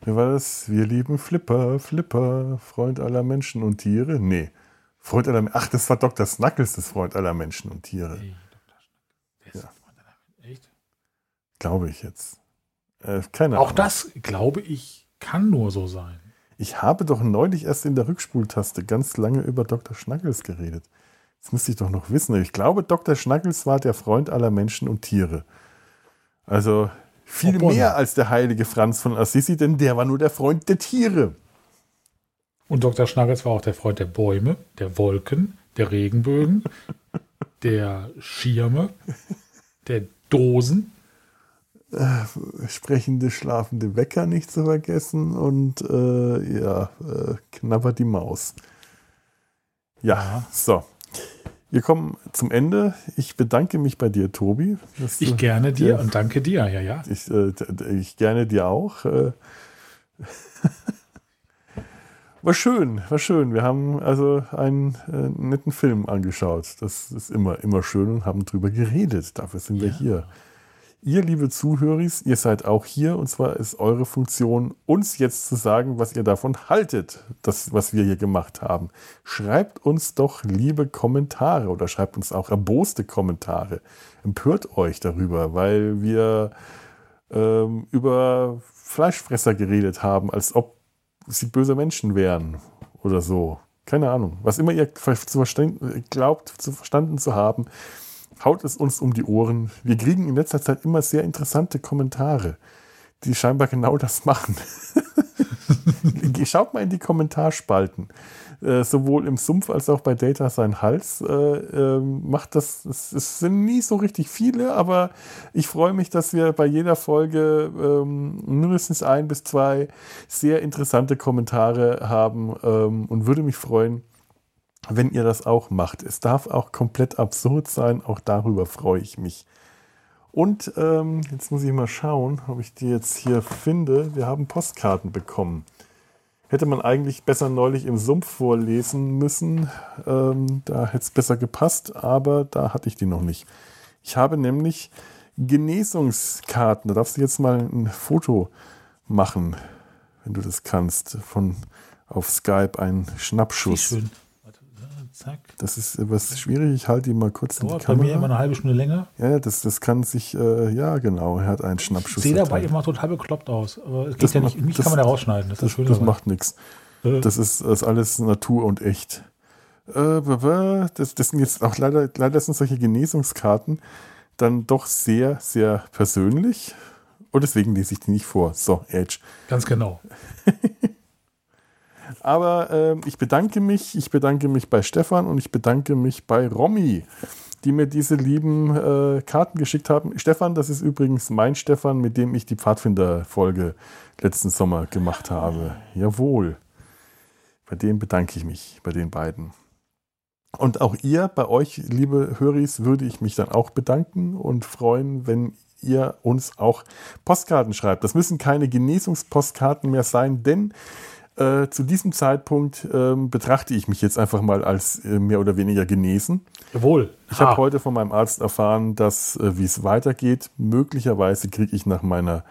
Wer war das? Wir lieben Flipper, Flipper, Freund aller Menschen und Tiere? Nee. Freund aller Ach, das war Dr. Snuckles, das Freund aller Menschen und Tiere. Hey, Dr. Snuckles. Ja. Freund aller Echt? Glaube ich jetzt. Äh, keine Auch Ahnung. das, glaube ich, kann nur so sein. Ich habe doch neulich erst in der Rückspultaste ganz lange über Dr. Schnackels geredet. Das müsste ich doch noch wissen. Ich glaube, Dr. Schnackels war der Freund aller Menschen und Tiere. Also viel Obwohl, mehr als der heilige Franz von Assisi, denn der war nur der Freund der Tiere. Und Dr. Schnackels war auch der Freund der Bäume, der Wolken, der Regenbögen, der Schirme, der Dosen äh, sprechende, schlafende Wecker nicht zu vergessen und äh, ja, äh, knabbert die Maus. Ja, so. Wir kommen zum Ende. Ich bedanke mich bei dir, Tobi. Ich gerne dir und danke dir, ja, ja. Ich, äh, ich gerne dir auch. Äh, war schön, war schön. Wir haben also einen äh, netten Film angeschaut. Das ist immer, immer schön und haben drüber geredet. Dafür sind ja. wir hier. Ihr, liebe Zuhörer, ihr seid auch hier und zwar ist eure Funktion, uns jetzt zu sagen, was ihr davon haltet, das, was wir hier gemacht haben. Schreibt uns doch liebe Kommentare oder schreibt uns auch erboste Kommentare. Empört euch darüber, weil wir ähm, über Fleischfresser geredet haben, als ob sie böse Menschen wären oder so. Keine Ahnung. Was immer ihr zu glaubt, zu verstanden zu haben, haut es uns um die Ohren. Wir kriegen in letzter Zeit immer sehr interessante Kommentare, die scheinbar genau das machen. Schaut mal in die Kommentarspalten. Äh, sowohl im Sumpf als auch bei Data sein Hals äh, äh, macht das, es, sind nie so richtig viele, aber ich freue mich, dass wir bei jeder Folge ähm, mindestens ein bis zwei sehr interessante Kommentare haben ähm, und würde mich freuen, wenn ihr das auch macht. Es darf auch komplett absurd sein, auch darüber freue ich mich. Und ähm, jetzt muss ich mal schauen, ob ich die jetzt hier finde. Wir haben Postkarten bekommen. Hätte man eigentlich besser neulich im Sumpf vorlesen müssen. Ähm, da hätte es besser gepasst, aber da hatte ich die noch nicht. Ich habe nämlich Genesungskarten. Da darfst du jetzt mal ein Foto machen, wenn du das kannst, von auf Skype ein Schnappschuss. Wie schön. Zack. Das ist was schwierig. Ich halte ihn mal kurz Dauert in die Kamera. bei mir immer eine halbe Stunde länger. Ja, das, das kann sich, äh, ja genau, er hat einen Schnappschuss. Ich sehe dabei immer total bekloppt aus. Aber es geht das ja nicht, mich das, kann man da rausschneiden. Das, das, das macht nichts. Äh. Das, ist, ist alles Natur und echt. Äh, das, das sind jetzt auch leider, leider sind solche Genesungskarten dann doch sehr, sehr persönlich. Und deswegen lese ich die nicht vor. So, Edge. Ganz genau. Aber äh, ich bedanke mich, ich bedanke mich bei Stefan und ich bedanke mich bei Romy, die mir diese lieben äh, Karten geschickt haben. Stefan, das ist übrigens mein Stefan, mit dem ich die Pfadfinder-Folge letzten Sommer gemacht habe. Jawohl. Bei dem bedanke ich mich, bei den beiden. Und auch ihr, bei euch, liebe Höris, würde ich mich dann auch bedanken und freuen, wenn ihr uns auch Postkarten schreibt. Das müssen keine Genesungspostkarten mehr sein, denn äh, zu diesem Zeitpunkt äh, betrachte ich mich jetzt einfach mal als äh, mehr oder weniger genesen. Jawohl. Ich habe heute von meinem Arzt erfahren, dass, äh, wie es weitergeht, möglicherweise kriege ich nach meiner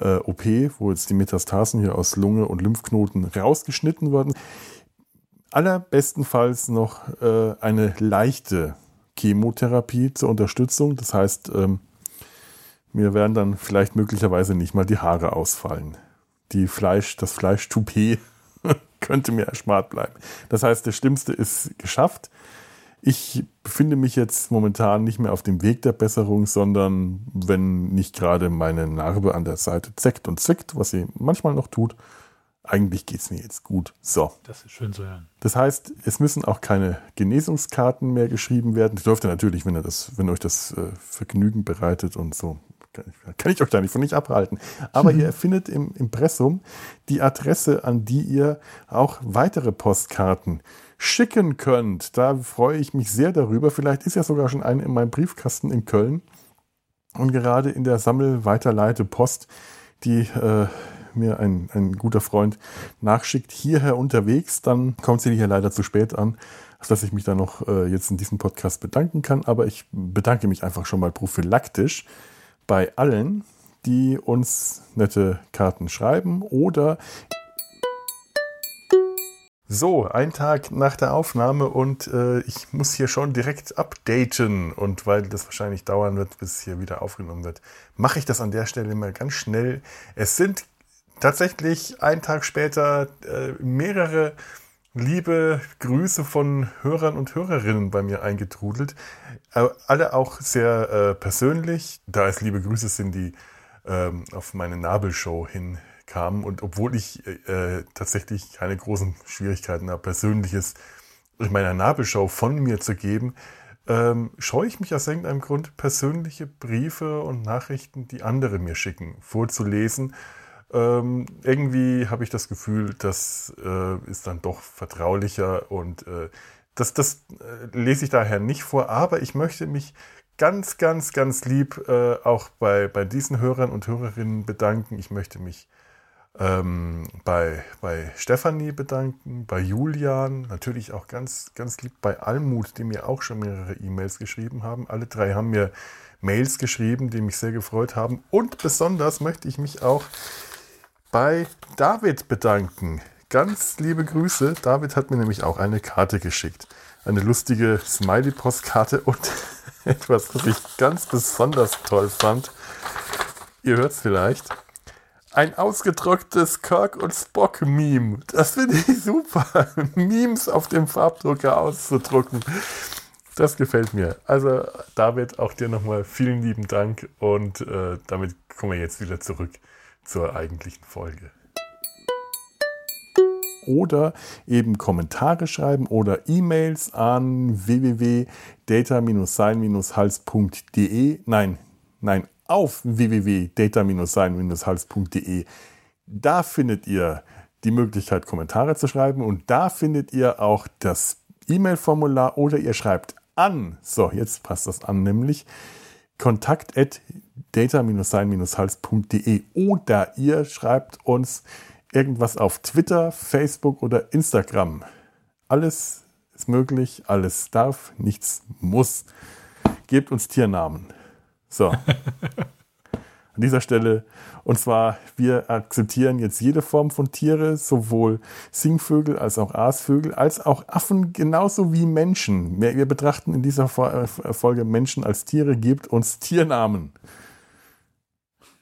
äh, OP, wo jetzt die Metastasen hier aus Lunge und Lymphknoten rausgeschnitten wurden, allerbestenfalls noch eine leichte Chemotherapie zur Unterstützung. Das heißt, ähm, mir werden dann vielleicht möglicherweise nicht mal die Haare ausfallen die Fleisch, das Fleisch-Toupet könnte mir erspart bleiben. Das heißt, das Schlimmste ist geschafft. Ich befinde mich jetzt momentan nicht mehr auf dem Weg der Besserung, sondern wenn nicht gerade meine Narbe an der Seite zeckt und zwickt, was sie manchmal noch tut, eigentlich geht es mir jetzt gut. So. Das ist schön zu hören. Das heißt, es müssen auch keine Genesungskarten mehr geschrieben werden. Das dürfte natürlich, wenn, das, wenn euch das äh, Vergnügen bereitet und so kann ich euch da nicht von nicht abhalten. Aber ihr findet im Impressum die Adresse, an die ihr auch weitere Postkarten schicken könnt. Da freue ich mich sehr darüber. Vielleicht ist ja sogar schon eine in meinem Briefkasten in Köln. Und gerade in der Sammel-Weiterleite Post, die äh, mir ein, ein guter Freund nachschickt, hierher unterwegs, dann kommt sie hier leider zu spät an, dass ich mich da noch äh, jetzt in diesem Podcast bedanken kann. Aber ich bedanke mich einfach schon mal prophylaktisch bei allen, die uns nette Karten schreiben oder so, ein Tag nach der Aufnahme und äh, ich muss hier schon direkt updaten. Und weil das wahrscheinlich dauern wird, bis hier wieder aufgenommen wird, mache ich das an der Stelle mal ganz schnell. Es sind tatsächlich einen Tag später äh, mehrere liebe Grüße von Hörern und Hörerinnen bei mir eingetrudelt. Äh, alle auch sehr äh, persönlich, da es liebe Grüße sind, die ähm, auf meine Nabelshow hinkamen. Und obwohl ich äh, tatsächlich keine großen Schwierigkeiten habe, Persönliches in meiner Nabelshow von mir zu geben, ähm, scheue ich mich aus irgendeinem Grund, persönliche Briefe und Nachrichten, die andere mir schicken, vorzulesen ähm, irgendwie habe ich das Gefühl, das äh, ist dann doch vertraulicher und äh, das, das äh, lese ich daher nicht vor, aber ich möchte mich ganz, ganz, ganz lieb äh, auch bei, bei diesen Hörern und Hörerinnen bedanken. Ich möchte mich ähm, bei, bei Stefanie bedanken, bei Julian, natürlich auch ganz, ganz lieb bei Almut, die mir auch schon mehrere E-Mails geschrieben haben. Alle drei haben mir Mails geschrieben, die mich sehr gefreut haben. Und besonders möchte ich mich auch bei David bedanken. Ganz liebe Grüße. David hat mir nämlich auch eine Karte geschickt. Eine lustige Smiley-Postkarte und etwas, was ich ganz besonders toll fand. Ihr hört es vielleicht. Ein ausgedrucktes Kirk und Spock-Meme. Das finde ich super. Memes auf dem Farbdrucker auszudrucken. Das gefällt mir. Also, David, auch dir nochmal vielen lieben Dank und äh, damit kommen wir jetzt wieder zurück zur eigentlichen Folge. Oder eben Kommentare schreiben oder E-Mails an www.data-sein-hals.de. Nein, nein, auf www.data-sein-hals.de. Da findet ihr die Möglichkeit, Kommentare zu schreiben und da findet ihr auch das E-Mail-Formular oder ihr schreibt an. So, jetzt passt das an, nämlich kontakt data-sein-hals.de oder ihr schreibt uns irgendwas auf Twitter, Facebook oder Instagram. Alles ist möglich, alles darf, nichts muss. Gebt uns Tiernamen. So. An dieser Stelle und zwar, wir akzeptieren jetzt jede Form von Tiere, sowohl Singvögel als auch Aasvögel, als auch Affen, genauso wie Menschen. Wir betrachten in dieser äh, Folge Menschen als Tiere, gebt uns Tiernamen.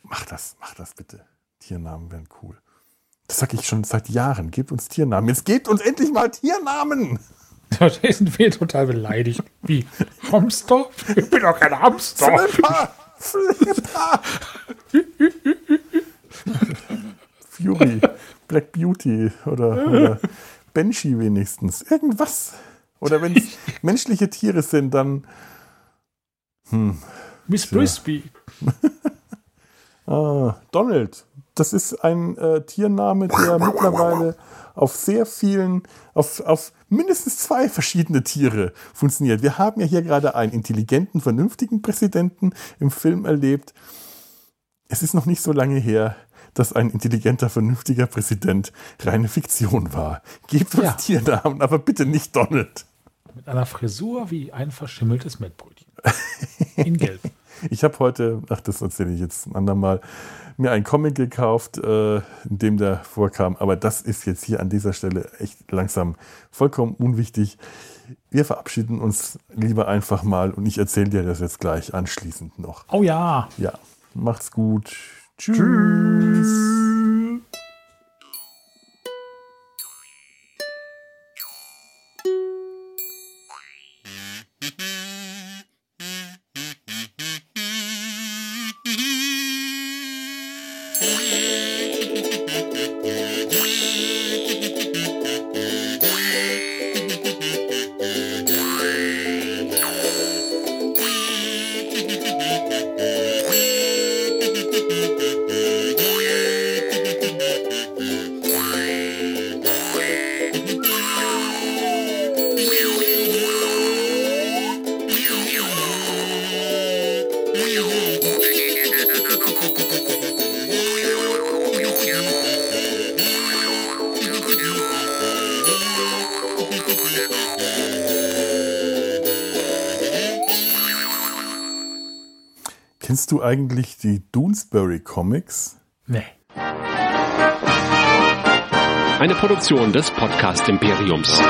Mach das, mach das bitte. Tiernamen wären cool. Das sage ich schon seit Jahren. Gebt uns Tiernamen. Jetzt gebt uns endlich mal Tiernamen. Da sind wir total beleidigt. Wie? Hamster? Ich bin doch kein Hamster. Flipper! Flipper! Fury, Black Beauty oder, oder Banshee wenigstens. Irgendwas. Oder wenn es menschliche Tiere sind, dann. Hm. Miss Brisby. ah, Donald. Das ist ein äh, Tiername, der mittlerweile auf sehr vielen, auf, auf mindestens zwei verschiedene Tiere funktioniert. Wir haben ja hier gerade einen intelligenten, vernünftigen Präsidenten im Film erlebt. Es ist noch nicht so lange her, dass ein intelligenter, vernünftiger Präsident reine Fiktion war. Gebt uns ja. Tiernamen, aber bitte nicht Donald. Mit einer Frisur wie ein verschimmeltes Mettbrötchen. In Gelb. Ich habe heute, ach, das erzähle ich jetzt ein andermal, mir einen Comic gekauft, äh, in dem der vorkam. Aber das ist jetzt hier an dieser Stelle echt langsam vollkommen unwichtig. Wir verabschieden uns lieber einfach mal und ich erzähle dir das jetzt gleich anschließend noch. Oh ja. Ja, macht's gut. Tschüss. Tschüss. Kennst du eigentlich die Doonesbury Comics? Nee. Eine Produktion des Podcast Imperiums.